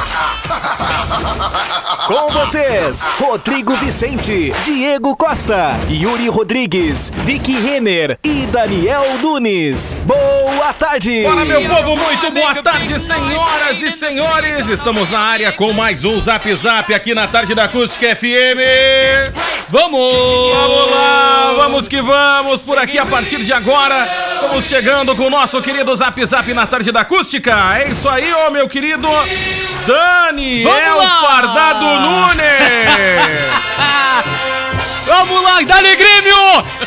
Com vocês, Rodrigo Vicente, Diego Costa, Yuri Rodrigues, Vicky Renner e Daniel Nunes. Boa tarde! Fala, meu povo, muito boa tarde, senhoras e senhores. Estamos na área com mais um Zap Zap aqui na tarde da Acústica FM. Vamos! Vamos lá, vamos que vamos. Por aqui, a partir de agora, estamos chegando com o nosso querido Zap Zap na tarde da Acústica. É isso aí, ô meu querido Daniel lá! Fardado Nunes. Vamos lá, dá-lhe Grêmio!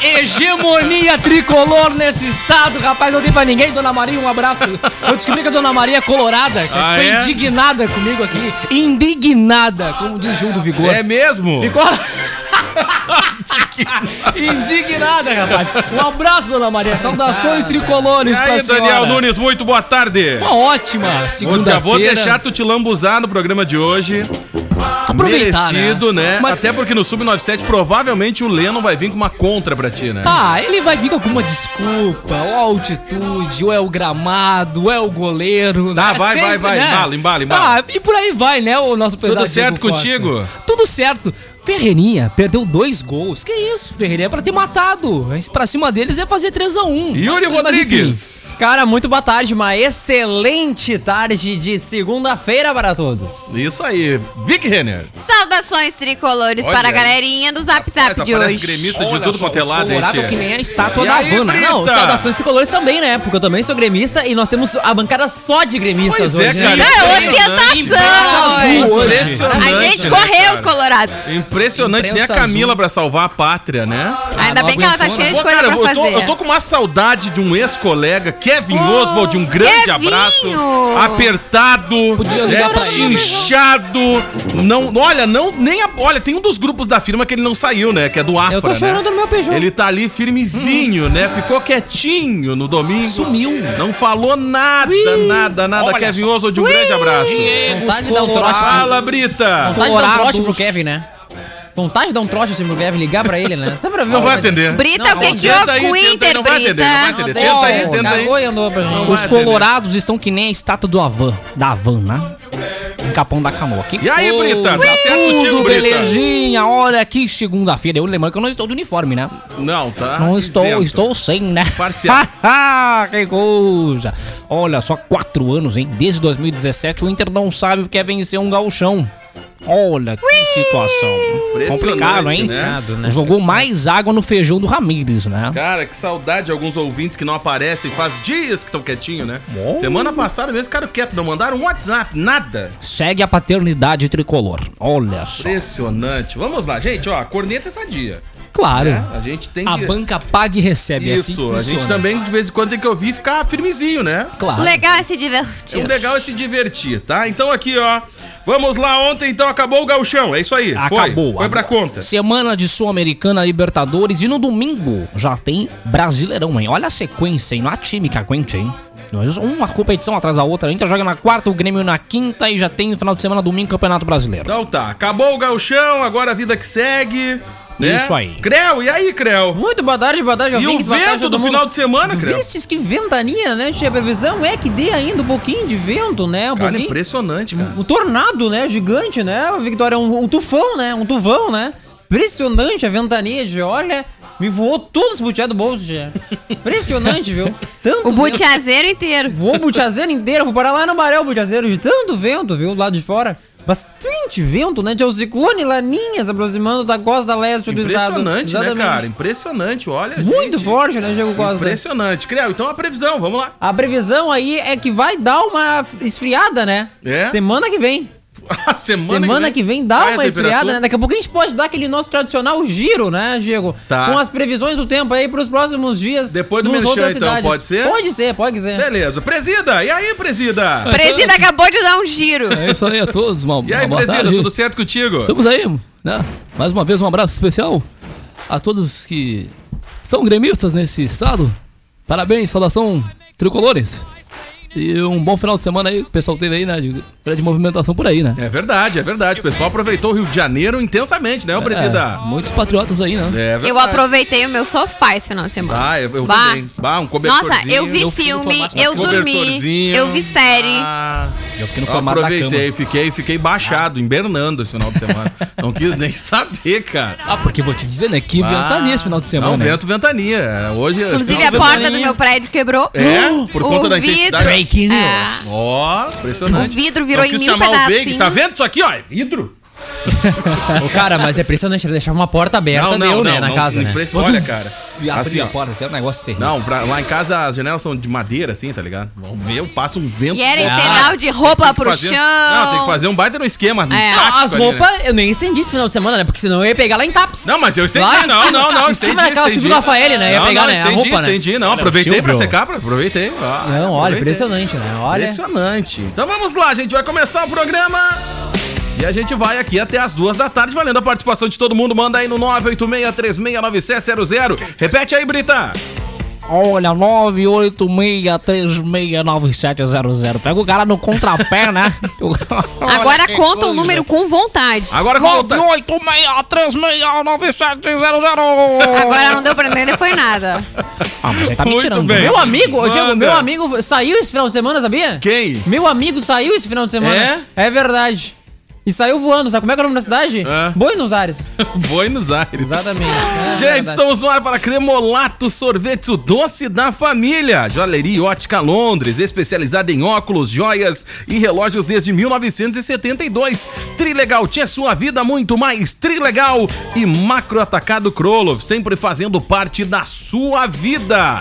Hegemonia tricolor nesse estado, rapaz, não tem pra ninguém. Dona Maria, um abraço. Eu descobri que a Dona Maria é colorada, que Ah, foi é? indignada comigo aqui. Indignada, como diz Gil do Vigor. É mesmo? Ficou... indignada, rapaz. Um abraço, Dona Maria. Saudações tricolores pra aí, senhora. Daniel Nunes, muito boa tarde. Uma ótima Vou- Já segunda-feira. vou deixar tu te lambuzar no programa de hoje. Aproveitar, Merecido, né? Mas- Até porque no Sub-97 provavelmente o Leno vai vir com uma contra pra ti, né? Ah, ele vai vir com alguma desculpa, ou a altitude, ou é o gramado, ou é o goleiro. Tá, né? vai, vai, vai, embala, embala, embala. Ah, e por aí vai, né, o nosso pesado Tudo certo contigo? Tudo certo. Ferreirinha perdeu dois gols. Que isso, Ferreirinha é pra ter matado. Pra cima deles é fazer 3x1. Yuri Mas, Rodrigues. Cara, muito boa tarde, uma excelente tarde de segunda-feira para todos. Isso aí. Vic Renner. Saudações tricolores Olha para a galerinha do Zap Zap Rapaz, de hoje. gremista de Olha tudo quanto é lado, Colorado gente. que nem a estátua da Havana. Não, saudações tricolores também, né? Porque eu também sou gremista e nós temos a bancada só de gremistas Pois é, hoje, cara. né? Cara, Impressionante. Impressionante, A gente correu os colorados. Impressionante, nem a Camila azul. pra salvar a pátria, né? Ainda não bem que ela tá cheia né? de Pô, coisa cara, pra eu tô, fazer. eu tô com uma saudade de um ex-colega, Kevin Oswald, um grande Kevinho! abraço. Apertado, Podia é, chinchado. Não, olha, não, nem a, olha, tem um dos grupos da firma que ele não saiu, né? Que é do Afra, Eu tô chorando né? no meu Peugeot. Ele tá ali firmezinho, né? Ficou quietinho no domingo. Sumiu. Não falou nada, nada, nada. Olha Kevin só. Oswald, um grande abraço. Diego, de Fala, Brita. Vontade de dar um trote pro Kevin, né? Vontade de dar um trote assim pro Kevin, ligar pra ele, né? Só pra ver Não o vai que atender. Brita, Não, o que que houve com o Inter, não vai atender, não vai Brita? atender. Tenta aí, tenta aí. cagou e andou pra gente. vai Os colorados estão que nem a estátua do Avan, da Havan, né? Em Capão da Canoa. Que E aí. Brita? Tá certo contigo, Brita? belezinha, olha que segunda-feira. Eu lembrando que eu não estou de uniforme, né? Não, tá. não estou, isento. estou sem, né? Parcial. que coisa. Olha só, quatro anos, hein? Desde 2017 o Inter não sabe o que é vencer um gauchão. Olha que situação. Complicado, hein? né? Jogou mais água no feijão do Ramírez, né? Cara, que saudade de alguns ouvintes que não aparecem. Faz dias que estão quietinho, né? Bom. Semana passada mesmo ficaram quietos, não mandaram um WhatsApp, nada. Segue a paternidade tricolor. Olha só. Impressionante. Vamos lá, gente, ó, a corneta é sadia. Claro. né? A gente tem A que... banca paga e recebe. é assim Isso, que a gente também de vez em quando tem que ouvir e ficar firmezinho, né? Claro. Legal é se O divertir. legal é se divertir, tá? Então aqui, ó. Vamos lá, ontem então acabou o gauchão, é isso aí. Acabou. Foi, foi pra conta. Semana de Sul-Americana, Libertadores e no domingo já tem Brasileirão, hein? Olha a sequência, hein? Não há time que aguente, hein? Uma competição atrás da outra. A Inter joga na quarta, o Grêmio na quinta e já tem no final de semana, domingo, Campeonato Brasileiro. Então tá, acabou o gauchão, agora a vida que segue. Né? Isso aí. Creu, e aí, Creu? Muito boa tarde, boa tarde, E o tarde, vento do mundo. final de semana, Creu? Vistes que ventania, né? Tia? A previsão é que dê ainda um pouquinho de vento, né? Um Cara, pouquinho. impressionante, cara. Um tornado, né? Gigante, né? A Victoria, um, um tufão, né? Um tufão, né? Impressionante a ventania de olha. Me voou todos os butiá do bolso, tia. Impressionante, viu? Tanto O butiazeiro inteiro. Voou o butiazeiro inteiro, vou parar lá no Barel butiazeiro de tanto vento, viu? Lá de fora. Bastante vento, né? Tinha o ciclone Laninha se aproximando da costa leste do estado. Impressionante, né, cara? Impressionante, olha. Muito gente. forte, né, Diego Costa? Impressionante. Creu, então a previsão, vamos lá. A previsão aí é que vai dar uma esfriada, né? É? Semana que vem. A semana, Semana que vem dá Qual é a uma esfriada, né? Daqui a pouco a gente pode dar aquele nosso tradicional giro, né, Diego? Tá. Com as previsões do tempo aí pros próximos dias. Depois do nos merchan, outras então, pode ser? Pode ser, pode ser. Beleza. Presida, e aí, presida? Presida acabou de dar um giro. É isso aí a todos, uma, E aí, boa presida, tarde. tudo certo contigo? Estamos aí, né? Mais uma vez um abraço especial a todos que são gremistas nesse estado. Parabéns, saudação tricolores. E um bom final de semana aí, que o pessoal teve aí, né? De grande movimentação por aí, né? É verdade, é verdade. O pessoal aproveitou o Rio de Janeiro intensamente, né, ô presida? É, muitos patriotas aí, né? É verdade. Eu aproveitei o meu sofá esse final de semana. Ah, eu, eu Bah. também. Bah, um cobertorzinho. Nossa, eu vi Eu filme, da eu dormi, eu vi série. Ah, Eu fiquei no eu formato da aproveitei, fiquei, fiquei baixado, invernando esse final de semana. Não quis nem saber, cara. Ah, porque vou te dizer, né? Que ventania esse final de semana, Não, né? vento, ventania. Hoje. Inclusive final a de porta ventania. do meu prédio quebrou. É, por conta o da vidro, intensidade. Breaking é, news. Ó, impressionante. O vidro virou Eu em mil pedacinhos. Tá vendo isso aqui, ó? É vidro? Ô, cara, mas é impressionante, ele deixava uma porta aberta, deu, né, na casa, né? Olha, cara. E abrir Assim, a porta, assim, é um negócio terrível. Não, pra- lá em casa as janelas são de madeira, assim, tá ligado? O meu passa um vento. E era estendal de roupa pro fazer- chão. Não, tem que fazer um baita no esquema. É. As ali, né? roupas, eu nem estendi esse final de semana, né? Porque senão eu ia pegar lá em Taps. Não, mas eu estendi. Lá não, não, não. em cima da casa. Silvio Rafael, né? Ia Não, pegar, não, né, a Estendi, roupa, né? estendi, não. Aproveitei pra secar, aproveitei. Não, olha, aproveitei. impressionante, né? Olha. Impressionante. Então vamos lá, gente. Vai começar o programa. E a gente vai aqui até as duas da tarde, valendo a participação de todo mundo. Manda aí no 986369700. Repete aí, Brita. Olha, 986369700. Pega o cara no contrapé, né? Agora conta o número com vontade. Agora conta. 986369700. Agora não deu pra entender, foi nada. Ah, mas aí tá me Muito tirando. bem. né? Meu amigo, ô, Diego, Manda. meu amigo saiu esse final de semana, sabia? Quem? Meu amigo saiu esse final de semana. É? verdade. E saiu voando, sabe como é que é o nome da cidade? É. Buenos Aires. Buenos Aires. Exatamente. É Gente, verdade. estamos no ar para Cremolato Sorvetes, o doce da família. Joalheria Ótica Londres, especializada em óculos, joias e relógios desde 1972. Trilegal tinha sua vida muito mais. Trilegal e Macro Atacado Krolov, sempre fazendo parte da sua vida.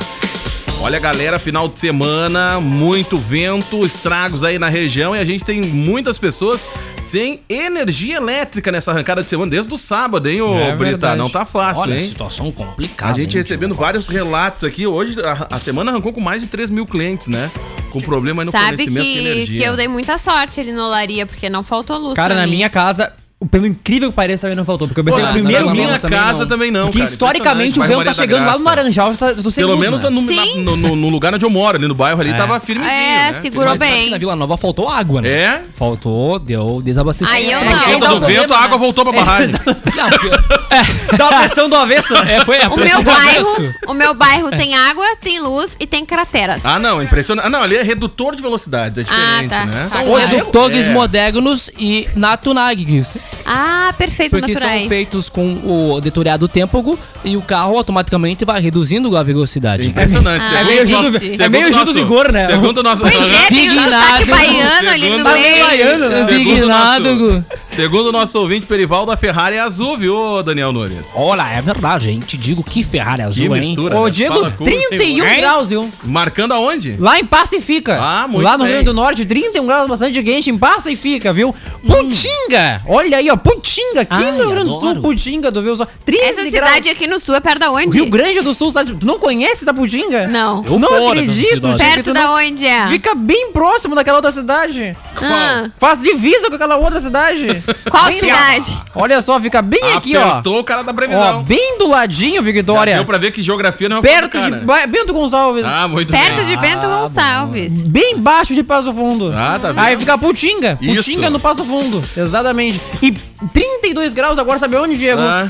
Olha, galera, final de semana, muito vento, estragos aí na região e a gente tem muitas pessoas sem energia elétrica nessa arrancada de semana desde o sábado, hein, ô É Brita? Não tá fácil, Olha, hein? situação complicada. A gente hein, recebendo vários relatos aqui. Hoje, a, a semana arrancou com mais de 3 mil clientes, né? Com problema aí no Sabe fornecimento de que, energia. que eu dei muita sorte ali no Olaria, porque não faltou luz Cara, pra na mim. minha casa, pelo incrível que pareça, também não faltou. Porque eu Pô, pensei, o na- primeiro na minha também casa não. também não, Porque cara. historicamente o vento tá chegando lá no. Laranjal, tô, eu tô sem Pelo luz, menos né? no, no- no lugar onde eu moro, ali no bairro ali, tava firmezinho, É, né? segurou Mas bem. na Vila Nova faltou água, né? É? Faltou, deu desabastecimento. Aí eu Por não. conta um do vento, a água né? voltou pra barragem. Não, porque- Dá uma pressão do avesso, né? é, foi a O pressão meu do bairro, avesso. o meu bairro tem água, tem luz e tem crateras. Ah, não, impressionante. Ah, não, ali é redutor de velocidade, é diferente, tá. né? São Ah, redutores é. modernos e natunags. Ah, perfeito, Porque naturais. são feitos com o detoriado têmpago e o carro automaticamente vai reduzindo a velocidade. Impressionante. Ah, É meio do, segundo é meio Gil do nosso- Vigor, né? Segundo o nosso... Pois é, tem o sotaque baiano ali no meio. baiano, né? Segundo Indignado. Segundo o nosso ouvinte, Perivaldo, a Ferrari é azul, viu, Daniel Nunes? Olha, é verdade, hein? Te digo que Ferrari Que azul, hein? mistura. Ô, né? Diego, Fala com- 31 Hein? graus, viu? Marcando aonde? Lá em Passa e Fica. Ah, muito Lá no bem. Rio do Norte, 31 graus, bastante quente, em Passa e Fica, viu? Putinga! Olha aí, ó, Putinga, aqui Ai, no Rio Grande do Sul. Putinga, tu viu só? 13 Essa graus. cidade aqui no sul é perto da onde? Rio Grande do Sul, sabe? Tu não conhece essa Putinga? Não. Eu não acredito, Perto da não- onde é? Fica bem próximo daquela outra cidade. Ah, Faz divisa com aquela outra cidade. qual Bem- cidade? Olha só, fica bem aqui, ó. Apertou o cara da Ó, previsão. bem do ladinho, Já Victoria. Deu pra ver que geografia não é uma coisa Perto de. Ba- Bento Gonçalves. Ah, muito Perto bem. de Bento Gonçalves. Bem baixo de Passo Fundo. Ah, tá vendo? Aí fica Putinga. Isso. Putinga no Passo Fundo. Exatamente. E 32 graus agora, sabe onde, Diego? Ah,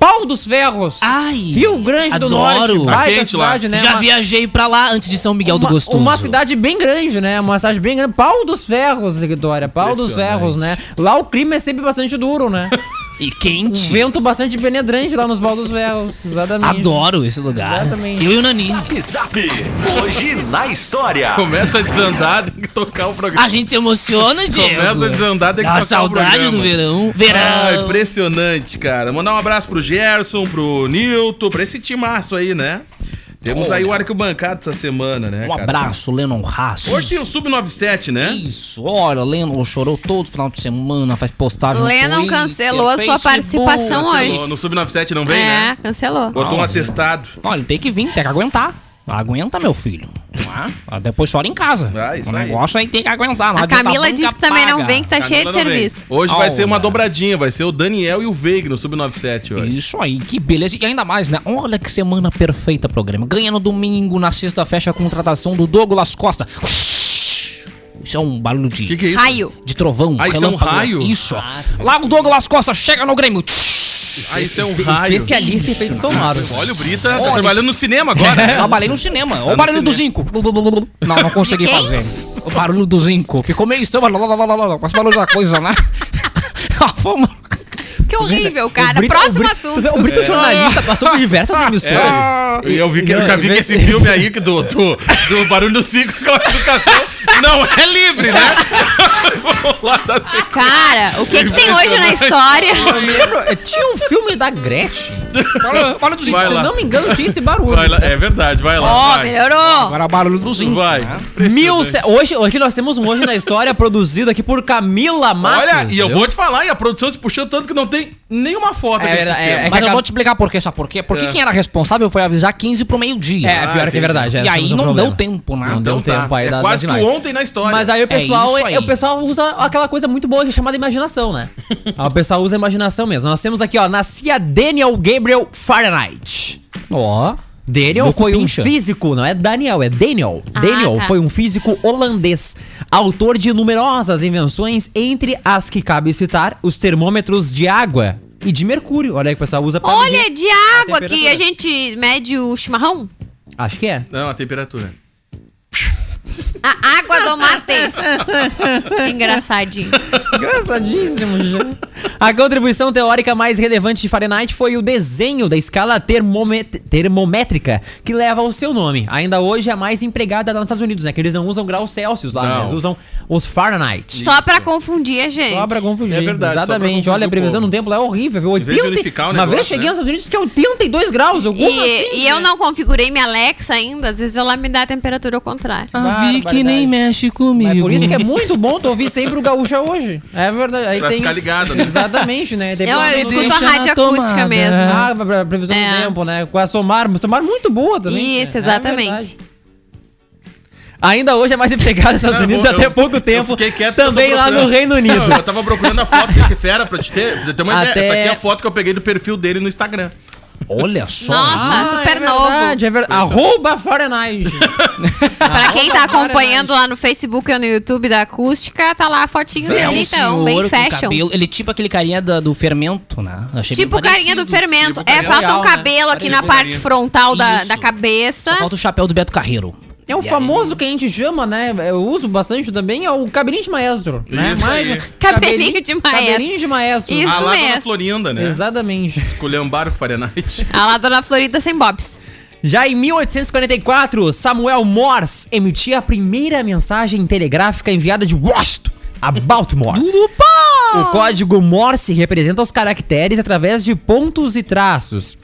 Pau dos Ferros. Ai, Rio Grande do adoro. Norte. Tá quente lá. cidade, né? Já Uma- viajei pra lá antes de São Miguel do uma, Gostoso. uma cidade bem grande, né? Uma cidade bem grande. Pau dos Ferros, Vitória. Pau dos. Ferros, né? Lá o clima é sempre bastante duro, né? E Um quente. vento bastante penetrante lá nos Pau dos Ferros. Exatamente. Adoro esse lugar. Exatamente. Eu e o Nani. Zap Zap. Hoje na história. começa a desandar, tem que tocar o programa. A gente se emociona, Diego. Começa a desandar, tem que Dá tocar o saudade programa. do verão. Ah, Verão. impressionante, cara. Mandar um abraço pro Gerson, pro Nilton, pra esse timaço aí, né? Temos aí o arquibancada essa semana, né, Um cara? abraço, Lennon Haas. Hoje tem o Sub-97, né? Isso, olha, Lennon chorou todo final de semana, faz postagem no Lennon Twitter, cancelou a sua participação Cancelou. hoje. No Sub-97 não vem, É, né? cancelou. Botou um Não, atestado. Olha, tem que vir, tem que aguentar. Aguenta, meu filho. Ah, Depois chora em casa. Ah, isso o aí. negócio aí tem que aguentar. não A adianta Camila disse que também não vem, que tá cheia de não vem. serviço. Hoje vai ser uma dobradinha, vai ser o Daniel e o Veig no Sub-97 hoje. Isso aí, que beleza. E ainda mais, né? Olha que semana perfeita programa. Ganha no domingo, na sexta fecha a contratação do Douglas Costa. Isso é um barulho de, Que que é isso? Raio. de trovão. Ah, isso é um relâmpago. raio? Isso. Lá o Douglas Costa chega no Grêmio. Ah, isso é um Espe- raio. Especialista em efeitos sonoros. Olha, o Brita tá trabalhando no cinema agora, né? Trabalhei no cinema. Olha no o barulho do zinco. Não, não consegui De quem? fazer. O barulho do zinco. Ficou meio estranho. Mas barulho da coisa, né? Vamos. Que horrível, cara. Brito- Próximo o Brito- assunto. tu vê, O Brito é jornalista, passou por diversas emissoras. E eu vi que, eu já vi que esse filme aí que do, do, do Barulho do Cinco, classificação, não é livre, né? Vamos lá dar sequência. Cara, o que que tem hoje na história? Eu me lembro, eh, tinha um filme da Gretchen. Barulho do zinco. Vai Se lá. não me engano, tinha esse barulho. Vai lá, é verdade, vai lá. Ó, vai. melhorou. Agora barulho do zinco. Vai. né? Mil Impressionante. ce- hoje, hoje nós temos um Hoje na História produzido aqui por Camila Matos. Olha, e eu viu? vou te falar, e a produção se puxou tanto que não tem nenhuma foto É, aqui é, é Mas eu acaba- vou te explicar por quê, sabe por quê? Porque É. quem era responsável foi avisar 15 pro meio-dia. É, pior que é entendi. verdade. é, e aí um não problema. deu tempo, né? Não deu Então tá. tempo aí é da- quase das imagens. Ontem na história. Mas aí o pessoal, isso aí. o pessoal usa aquela coisa muito boa que é chamada imaginação, né? Aí o pessoal usa a imaginação mesmo. Nós temos aqui, ó, nascia Daniel Gabriel Fahrenheit. Ó. Daniel Louco foi um físico, não é Daniel, é Daniel. Ah, Daniel tá. foi um físico holandês, autor de numerosas invenções, entre as que cabe citar os termômetros de água e de mercúrio. Olha aí que o pessoal usa pra Olha, de água que temperatura. a gente mede o chimarrão. Acho que é. Não, a temperatura. A água do mate. Engraçadinho. Engraçadíssimo, já. A contribuição teórica mais relevante de Fahrenheit foi o desenho da escala termomet- termométrica que leva o seu nome. Ainda hoje é a mais empregada lá nos Estados Unidos, né? Que eles não usam graus Celsius lá, né? Não. eles usam os Fahrenheit. Só pra confundir a gente. Só pra confundir. É verdade, Exatamente. confundir Olha, a previsão no tempo lá é horrível, viu? Em vez de 80 unificar o Uma vez negócio, cheguei né? nos Estados Unidos que é 82 graus. E, assim, e eu gente? não configurei minha Alexa ainda, às vezes ela me dá a temperatura ao contrário. Vicky nem mexe comigo. Mas por isso que é muito bom tu ouvir sempre o Gaúcha hoje. É verdade. Aí Pra tem... ficar ligado, né? Exatamente, né? Eu, eu escuto a rádio acústica mesmo. Ah, pra- pra previsão É. do tempo, né? Com a Somar. Somar muito boa também. Isso, É exatamente. verdade. Ainda hoje é mais empregada nos Estados Unidos eu- até eu- pouco tempo. quieto também lá no Reino Unido. Não, eu tava procurando a foto desse fera pra te ter, pra te ter uma Até- ideia. Essa aqui é a foto que eu peguei do perfil dele no Instagram. Olha só. Nossa, super é novo. verdade, é verdade. Arroba Fahrenheit. Pra quem tá acompanhando lá no Facebook ou no YouTube da acústica, tá lá a fotinho É dele, um então, bem fashion. cabelo- Ele é tipo aquele carinha da- do fermento, né? Achei bem Tipo carinha do fermento. Tipo é, falta um né? cabelo aqui na parte carinha. frontal da, da cabeça. Só falta o chapéu do Beto Carreiro. É o famoso que a gente chama, né? Eu uso bastante também, é o cabelinho de maestro. Né? Isso Mais aí. um- Cabelinho de maestro. Cabelinho de maestro. Isso ah, lá mesmo. na Florinda, né? Exatamente. Esculhambaram com Fahrenheit. A lá Dona Florida sem bobs. Já em 1844, Samuel Morse emitia a primeira mensagem telegráfica enviada de Washington a Baltimore. O código Morse representa os caracteres através de pontos e traços.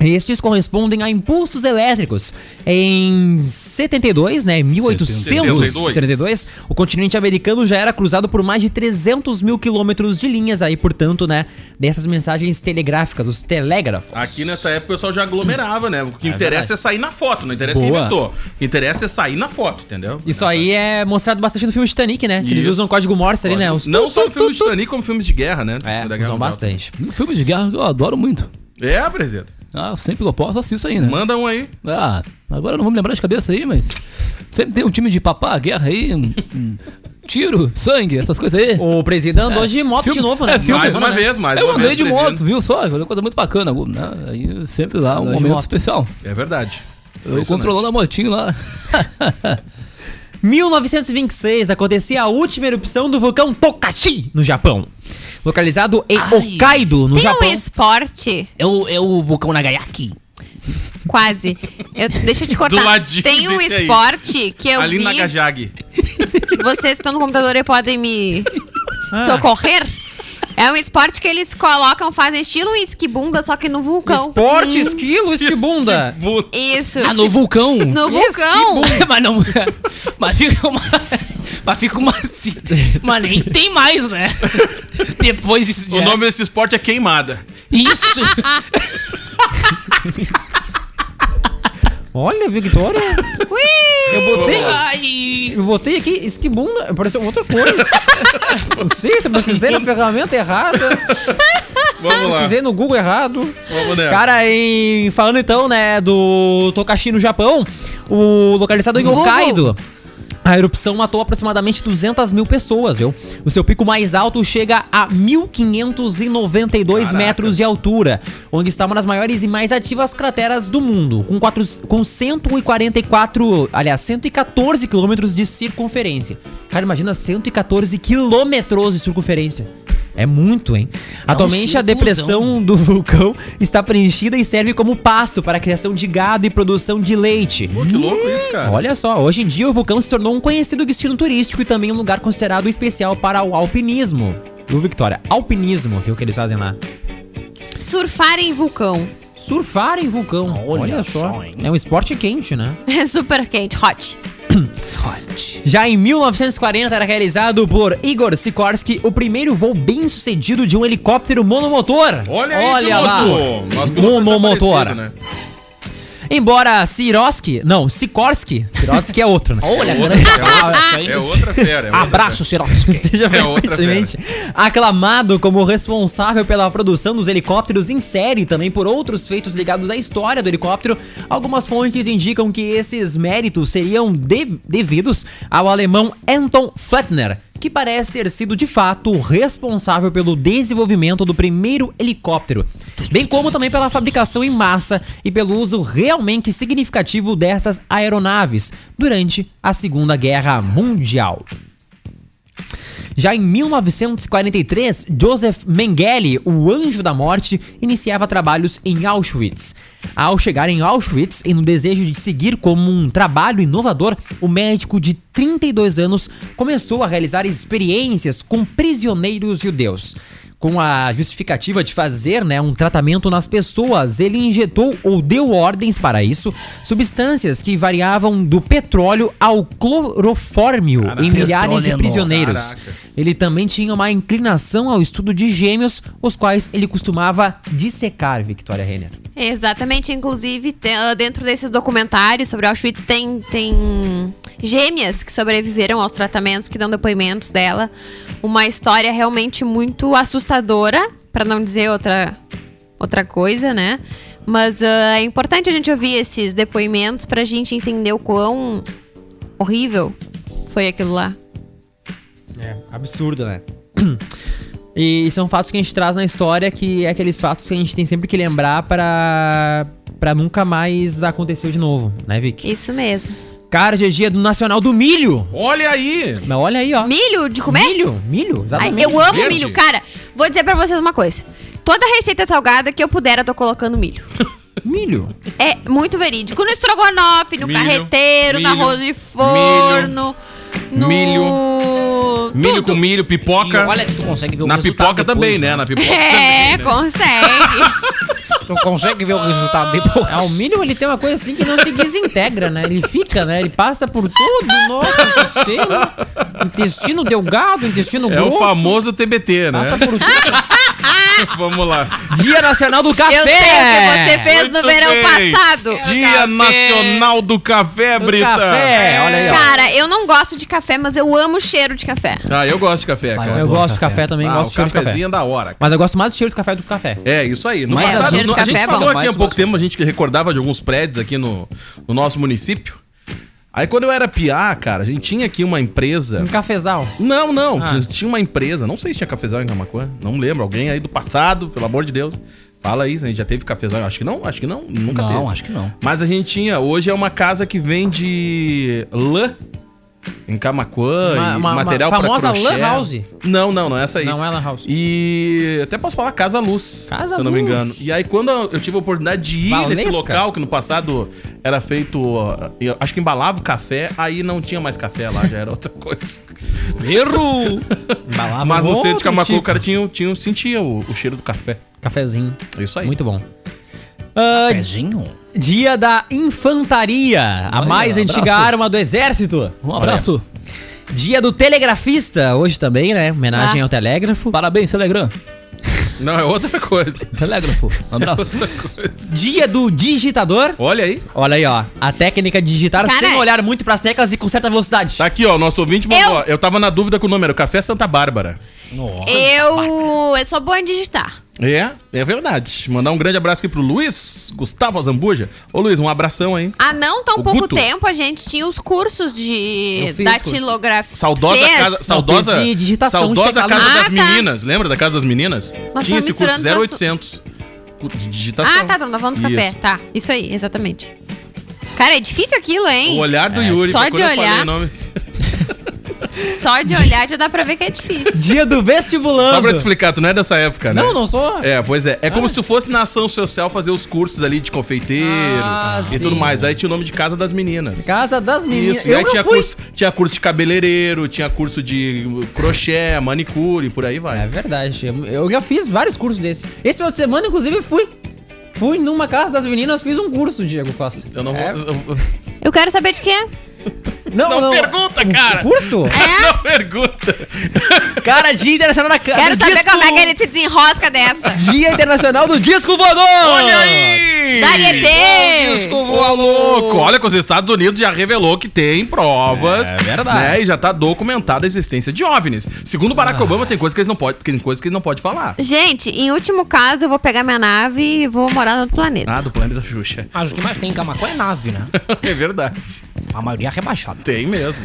Estes correspondem a impulsos elétricos. Em 72, né, 1872, o continente americano já era cruzado por mais de 300 mil quilômetros de linhas aí, portanto, né, dessas mensagens telegráficas, os telégrafos. Aqui nessa época o pessoal já aglomerava, né? O que interessa é sair na foto, não interessa quem Boa. inventou. O que interessa é sair na foto, entendeu? Isso aí é mostrado bastante no filme Titanic, né? Que eles usam código Morse ali, né? Os Não tu, só tu, no filme tu. Titanic, como filme de guerra, né? É, usam bastante. Um filme de guerra eu adoro muito. É, presidente. Ah, sempre que eu posso, assisto aí, né? Manda um aí. Ah, agora eu não vou me lembrar de cabeça aí, mas. Sempre tem um time de papá, guerra aí. tiro, sangue, essas coisas aí. O presidente andou de moto Filme- de novo, né? é, filme- Mais uma né? vez, mais eu uma andei vez. de moto, viu só? Foi uma coisa muito bacana. né? Aí sempre lá, um Andou momento especial. É verdade. Eu controlando a motinho lá. 1926 acontecia a última erupção do vulcão Tokachi, no Japão. Localizado em Ai. Hokkaido, no Tem Japão. um esporte, É o, é o vulcão Nagayaki. quase. Eu- deixa eu te cortar. Do ladinho Tem um desse aí. esporte que eu Ali vi. na Gajag. Vocês que estão no computador aí podem me Ah. socorrer. É um esporte que eles colocam, fazem estilo esquibunda, só que no vulcão. Esporte, Hum, esquilo, esquibunda. Isso. Ah, no vulcão. No vulcão. mas não. Mas fica uma. Mas fica uma. Mas nem tem mais, né? Depois disso. O nome desse esporte é queimada. Isso. Olha, Victoria. Ui! Eu botei. Ai. Eu botei aqui esquibunda, pareceu outra coisa. Não sei se eu pesquisei na ferramenta errada. Vamos lá. Pesquisei no Google errado. Vamos nessa. Cara, em, falando então, né, do Tokashi no Japão, o localizado em Google. Hokkaido. A erupção matou aproximadamente 200 mil pessoas, viu? O seu pico mais alto chega a 1.592 Caraca. metros de altura, onde está uma das maiores e mais ativas crateras do mundo, com, quatro, com 144, aliás, 114 quilômetros de circunferência. Cara, imagina 114 quilômetros de circunferência. É muito, hein? Atualmente a depressão do vulcão está preenchida e serve como pasto para a criação de gado e produção de leite. Pô, que louco isso, cara. Olha só, hoje em dia o vulcão se tornou um conhecido destino turístico e também um lugar considerado especial para o alpinismo. Viu, Victoria? Alpinismo, viu o que eles fazem lá? Surfar em vulcão. Surfar em vulcão. Olha, Olha só. É um esporte quente, né? É super quente, hot. Já em 1940 era realizado por Igor Sikorsky o primeiro voo bem sucedido de um helicóptero monomotor. Olha aí, Olha lá. piloto tá Monomotor. parecido, né? Embora Sirorsky, não, Sikorsky, Sirorsky é outro, né? Olha, grande abraço aí. É outra fera. é outra Abraço, Sirotsky. seja É outra frequentemente aclamado como responsável pela produção dos helicópteros em série, e também por outros feitos ligados à história do helicóptero. Algumas fontes indicam que esses méritos seriam de- devidos ao alemão Anton Flettner, que parece ter sido de fato o responsável pelo desenvolvimento do primeiro helicóptero, bem como também pela fabricação em massa e pelo uso realmente significativo dessas aeronaves durante a Segunda Guerra Mundial. Já em 1943, Joseph Mengele, o anjo da morte, iniciava trabalhos em Auschwitz. Ao chegar em Auschwitz e no desejo de seguir como um trabalho inovador, o médico de 32 anos começou a realizar experiências com prisioneiros judeus. Com a justificativa de fazer né, um tratamento nas pessoas, ele injetou ou deu ordens para isso substâncias que variavam do petróleo ao clorofórmio em milhares de Petróleo, prisioneiros. caraca. Ele também tinha uma inclinação ao estudo de gêmeos, os quais ele costumava dissecar, Victoria Renner. Exatamente, inclusive, ah, dentro desses documentários sobre Auschwitz tem, tem gêmeas que sobreviveram aos tratamentos, que dão depoimentos dela. Uma história realmente muito assustadora, pra não dizer outra, outra coisa, né? Mas ah, é importante a gente ouvir esses depoimentos pra gente entender o quão horrível foi aquilo lá. É, absurdo, né? E são fatos que a gente traz na história que é aqueles fatos que a gente tem sempre que lembrar pra, pra nunca mais acontecer de novo, né, Vic? Isso mesmo. Cara, hoje é dia do Nacional do Milho. Olha aí. Mas olha aí, ó. Milho de comer? Milho, milho, Ai, exatamente. eu amo verde. milho, cara. Vou dizer pra vocês uma coisa. Toda receita salgada que eu puder, eu tô colocando milho. Milho. É muito verídico. No estrogonofe, no Milho, carreteiro, no milho, arroz de forno, no... Milho. Milho tudo. com milho, E pipoca. olha que tu consegue ver o Na resultado pipoca depois, também, né? Na pipoca É, também. né? consegue. Tu consegue ver o resultado depois. Ah, o milho ele tem uma coisa assim que não se desintegra, né? Ele fica, né? Ele passa por todo o nosso sistema. Intestino delgado, intestino É grosso. o famoso TBT, né? Passa por tudo. Vamos lá. Dia Nacional do Café! Eu sei o que você fez no Muito verão bem. passado. Dia Nacional do Café, Do Brita. café, olha aí, ó. Cara, eu não gosto de café, mas eu amo o cheiro de café. Ah, eu gosto de café, cara. Eu adoro gosto de café. café também, Ah, gosto o de cheiro de café. cafezinho é da hora. cara. Mas eu gosto mais do cheiro do café do que do café. É, isso aí. No Mas passado, o cheiro no- do a gente café é falou bom. aqui há pouco tempo, a gente recordava de alguns prédios aqui no, no nosso município. Aí quando eu era piá, cara, a gente tinha aqui uma empresa. Um cafezal. Não, não, Ah. tinha uma empresa, não sei se tinha cafezal em Camacuã, não lembro, alguém aí do passado, pelo amor de Deus. Fala aí, se a gente já teve cafezal, acho que não, acho que não, nunca Não, teve. acho que não. Mas a gente tinha, hoje é uma casa que vende lã Em Camacuã, Uma- uma- material uma famosa Lan. House. Não, não, não é essa aí. Não é Lan House. E até posso falar Casa Luz, Casa se eu não me Luz. engano. E aí quando eu tive a oportunidade de ir Valesca. nesse local, que no passado era feito, acho que embalava o café, aí não tinha mais café lá, já era outra coisa. Erro! Embalava Mas no centro de Camacuã tipo. o cara tinha, tinha, sentia o, o cheiro do café. Cafezinho. Isso aí. Muito bom. Ah, Pezinho. Dia da Infantaria, a Olha, mais antiga abraço. arma do exército. Um abraço. Dia do telegrafista, hoje também, né? Homenagem Ah. ao telégrafo. Parabéns, Telegram. Não, é outra coisa. Telégrafo. Um abraço. Outra coisa. Dia do digitador. Olha aí. Olha aí, ó. A técnica de digitar Cara, sem olhar muito pras teclas e com certa velocidade. Tá aqui, ó, nosso ouvinte mandou, Eu- ó, eu tava na dúvida com o número, Café Santa Bárbara. Nossa. Eu. Eu sou boa em digitar. É, é verdade. Mandar um grande abraço aqui pro Luiz Gustavo Azambuja. Ô Luiz, um abração aí. Há não tão O pouco Guto. tempo a gente tinha os cursos de datilografia. Saudosa Fez? casa, saudosa, de digitação saudosa casa Ah, das tá. meninas. Lembra da casa das meninas? Nós Tinha esse curso misturando as 0800 de digitação. Ah, tá, tá falando dos café. Tá, isso aí, exatamente. Cara, é difícil aquilo, hein? O olhar do Yuri. Só de quando eu falei olhar. Só de olhar já dá pra ver que é difícil. Dia do vestibulando. Só pra te explicar, tu não é dessa época, né? Não, não sou. É, pois é. É como se tu fosse na ação social fazer os cursos ali de confeiteiro Ah, e sim. tudo mais. Aí tinha o nome de Casa das Meninas. Casa das meninas. Isso, e Eu aí não tinha fui. curso, tinha curso de cabeleireiro, tinha curso de crochê, manicure, por aí vai. É verdade. Eu- já fiz vários cursos desses. Esse final de semana, inclusive, fui. Fui numa casa das meninas, fiz um curso, Diego Costa. Eu não vou. É. eu- eu- Eu quero saber de quê? Não pergunta, cara. Curso? É? Não pergunta. Cara, Dia Internacional da. Quero saber como é que ele se desenrosca dessa. Dia Internacional do Disco Voador! Olha aí! Darietê! Ô, louco! Olha que os Estados Unidos já revelou que tem provas. É verdade. Né, e já tá documentada a existência de OVNIs. Segundo Barack Obama, tem coisas que eles não podem, tem coisas que ele não pode falar. Gente, em último caso, eu vou pegar minha nave e vou morar no outro planeta. Ah, do planeta Xuxa. Mas o que mais tem em Camacuã é nave, né? é verdade. A maioria é rebaixada. Tem mesmo.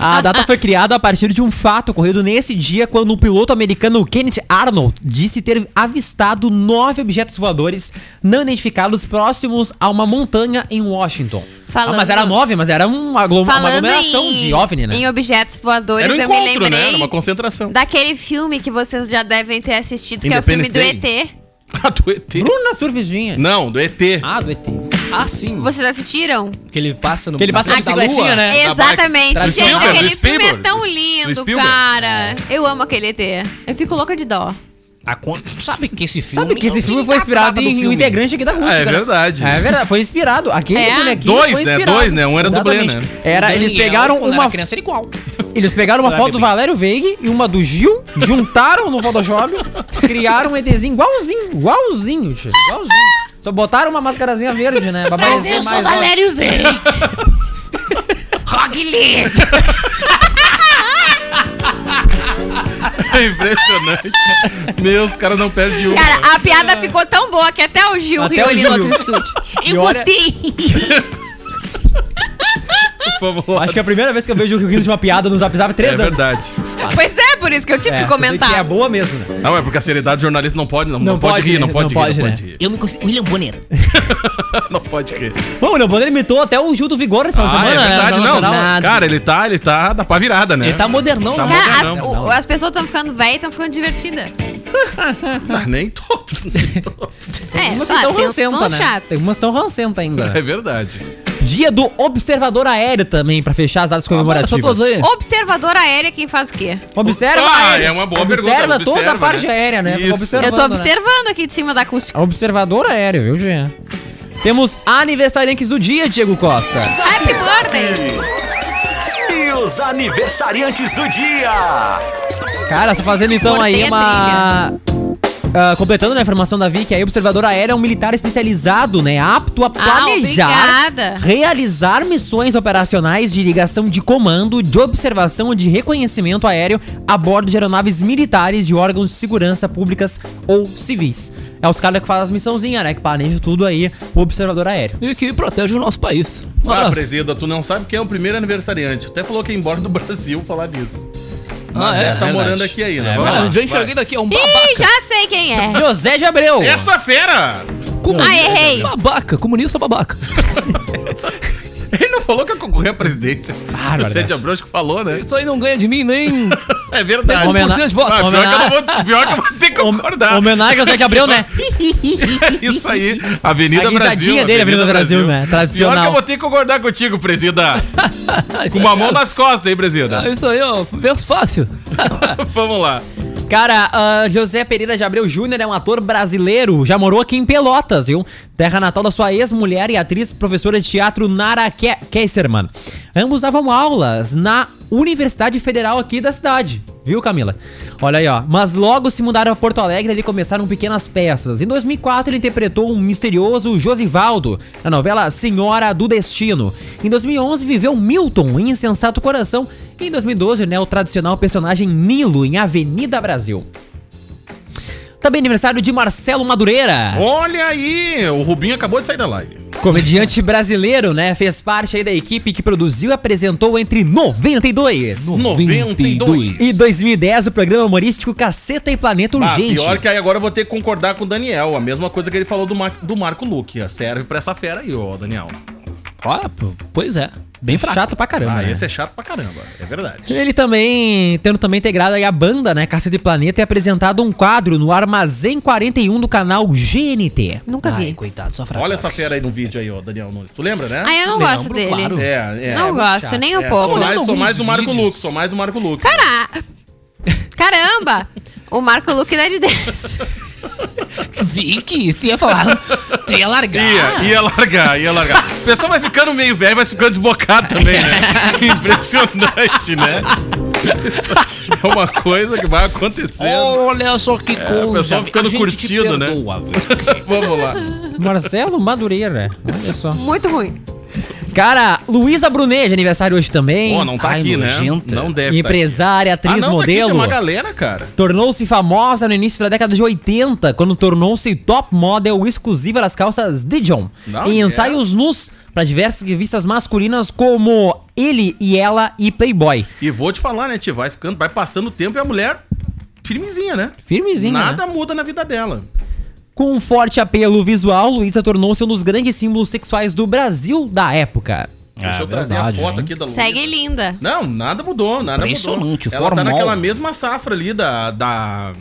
A data foi criada a partir de um fato ocorrido nesse dia quando o piloto americano Kenneth Arnold disse ter avistado nove objetos voadores não identificados próximos a uma montanha em Washington. Falando- Ah, mas era nove, mas era uma, aglo- uma aglomeração em, de OVNI, né? em objetos voadores, Era um eu me né? lembrei Era uma concentração. daquele filme que vocês já devem ter assistido, que é o filme Independence do Day. ET. Ah, do ET. Bruna Surfistinha. Não, do ET. Ah, do ET. Ah, sim. Vocês assistiram? Que ele passa no. Que ele passa na bicicletinha, lua. né? Exatamente. Tra- Gente, Spielberg, aquele do filme é Spielberg, tão do- do lindo, Spielberg. cara. Eu amo aquele ET. Eu fico louca de dó. A con- Sabe que esse filme. Sabe que esse eu filme foi inspirado em um integrante aqui da Rússia. É verdade. É verdade, foi inspirado. Aquele É? bonequinho Dois, foi né? inspirado. Dois, né? Um era dublê, Exatamente. né? Era, eles Daniel, pegaram uma Era criança era igual. Eles pegaram uma Era foto do bebê. Valério Veig e uma do Gil, juntaram no Photoshop, criaram um ETzinho igualzinho, igualzinho, tio, igualzinho. Só botaram uma mascarazinha verde, né? Pra parecer mais, ó. Veig. Rock List. É impressionante. Meu, os caras não perdem uma. Cara, a piada ficou tão boa que até o Gil Até riu o ali Gil no outro estúdio. Eu olha- gostei. Acho que é a primeira vez que eu vejo o rindo de uma piada no Zap Zap três É anos. verdade. Pois é, por isso que eu tive É, que comentar. Que é boa mesmo, né? Não, é porque a seriedade do jornalista não pode, não, não Não pode, pode, rir, não né? pode Não rir, pode, não né? pode rir. Eu me consigo. William Bonner. não pode rir. Bom, o Leopoldo ele imitou até o Gil do Vigor nesse final de Ah, semana, é né? verdade, não. Nada. Cara, ele tá, ele tá, dá pra virada, né? Ele tá modernão, Tá né? Cara, as, Não, o- as pessoas estão ficando velhas e estão ficando divertidas. Ah, nem todos, nem todos. É, Umas tem uns que rancenta, são né? Tem umas tão rancenta ainda. É verdade. Dia do Observador Aéreo também, pra fechar as datas tô comemorativas. Observador aéreo, quem faz o quê? Observa Ah, a aérea. é uma boa observa pergunta, toda a observa, parte né? aérea, né? Fica Isso. observando, Eu tô né? observando aqui de cima da acústica. Observador aéreo, viu, Jean? Temos aniversariantes do dia, Diego Costa. Happy birthday! E os aniversariantes do dia. Cara, só fazendo então Cortei aí a uma. Ah, completando né, a informação da Vicky, aí o observador aéreo é um militar especializado, né? Apto a planejar, obrigada. realizar missões operacionais de ligação de comando, de observação e de reconhecimento aéreo a bordo de aeronaves militares de órgãos de segurança públicas ou civis. É os caras que fazem as missãozinhas, né? Que planejam tudo aí, o observador aéreo. E que protege o nosso país. Um Ah, presida, tu não sabe quem é o primeiro aniversariante. Até falou que ia embora do Brasil falar disso. Ah, é? tá verdade. morando aqui ainda. É Vamos Ah, lá, já enxerguei daqui, é um Ih, babaca. já sei quem é. José de Abreu! Essa fera! Ah, errei. Babaca, comunista babaca. Ele não falou que ia concorrer à presidência. Bárbaro, o Sérgio acho que falou, né? Isso aí não ganha de mim nem. É verdade. Homena- 1% de voto. Ah, pior, que eu não vou, pior que eu vou ter que concordar. Homenagem ao de Abril, né? Isso aí. Avenida A risadinha Brasil. dele, Avenida Brasil, né? Tradicional. Pior que eu vou ter que concordar contigo, presida. Com uma mão nas costas, hein, presida? Isso aí, ó. Verso fácil. Vamos lá. Cara, ah, José Pereira de Abreu Júnior é um ator brasileiro, já morou aqui em Pelotas, viu? Terra natal da sua ex-mulher e atriz professora de teatro Nara Ke Kesserman. Ambos davam aulas na Universidade Federal aqui da cidade, viu, Camila? Olha aí, ó. Mas logo se mudaram a Porto Alegre e começaram pequenas peças. Em 2004 ele interpretou um misterioso Josivaldo na novela Senhora do Destino. Em 2011 viveu Milton em Insensato Coração e em 2012, né, o tradicional personagem Nilo em Avenida Brasil. Também aniversário de Marcelo Madureira. Olha aí, o Rubinho acabou de sair da live. Comediante brasileiro, né? Fez parte aí da equipe que produziu e apresentou entre 92 92. e 2010 o programa humorístico Caceta e Planeta Ah, Urgente. pior que aí agora eu vou ter que concordar com o Daniel. A mesma coisa que ele falou do, Mar do Marco Luque. Serve pra essa fera aí, ó, Daniel. Pô, pois é. Bem fraco. Chato pra caramba. Ah, né? esse é chato pra caramba. É verdade. Ele também, tendo também integrado aí a banda, né, Caceta e Planeta, e apresentado um quadro no Armazém 41 do canal GNT. Nunca Ai, vi. coitado, só fraco. Olha essa fera aí no vídeo aí, ó, Daniel Nunes. Tu lembra, né? Ah, eu não Lembro, gosto dele. claro. É, é. não é, gosto, chato. nem um é, pouco. Sou mais, sou mais do Marco vídeos. Luque, sou mais do Marco Luque. Cara... Caramba! O Marco Luque dá de 10. Vicky, tu ia falar. Tu ia largar. Ia, ia largar, ia largar. O pessoal vai ficando meio velho, vai ficando desbocado também, né? Impressionante, né? É uma coisa que vai acontecendo. Olha só que coisa. É, o pessoal ficando A gente te curtido, né? perdoa, Vicky. Vamos lá. Marcelo Madureira, olha só. Muito ruim. Cara, Luísa Brunet, de aniversário hoje também. Pô, não tá Ai, aqui, né? nojenta. Não deve Empresária, tá aqui. atriz, ah, não, Tá aqui, modelo. uma galera, cara. Tornou-se famosa no início da década de 80, quando tornou-se top model exclusiva das calças Dijon. Não, em é. ensaios nus para diversas revistas masculinas como Ele e Ela e Playboy. E vou te falar, né, Tia? Vai ficando, vai passando o tempo e a mulher firmezinha, né? Firmezinha. né? Nada muda na vida dela. Com um forte apelo visual, Luísa tornou-se um dos grandes símbolos sexuais do Brasil da época. Deixa É eu trazer verdade, a foto hein? aqui da Luísa. Segue linda. Não, nada mudou, nada Impressionante, mudou. Ela tá naquela mesma safra ali da, da,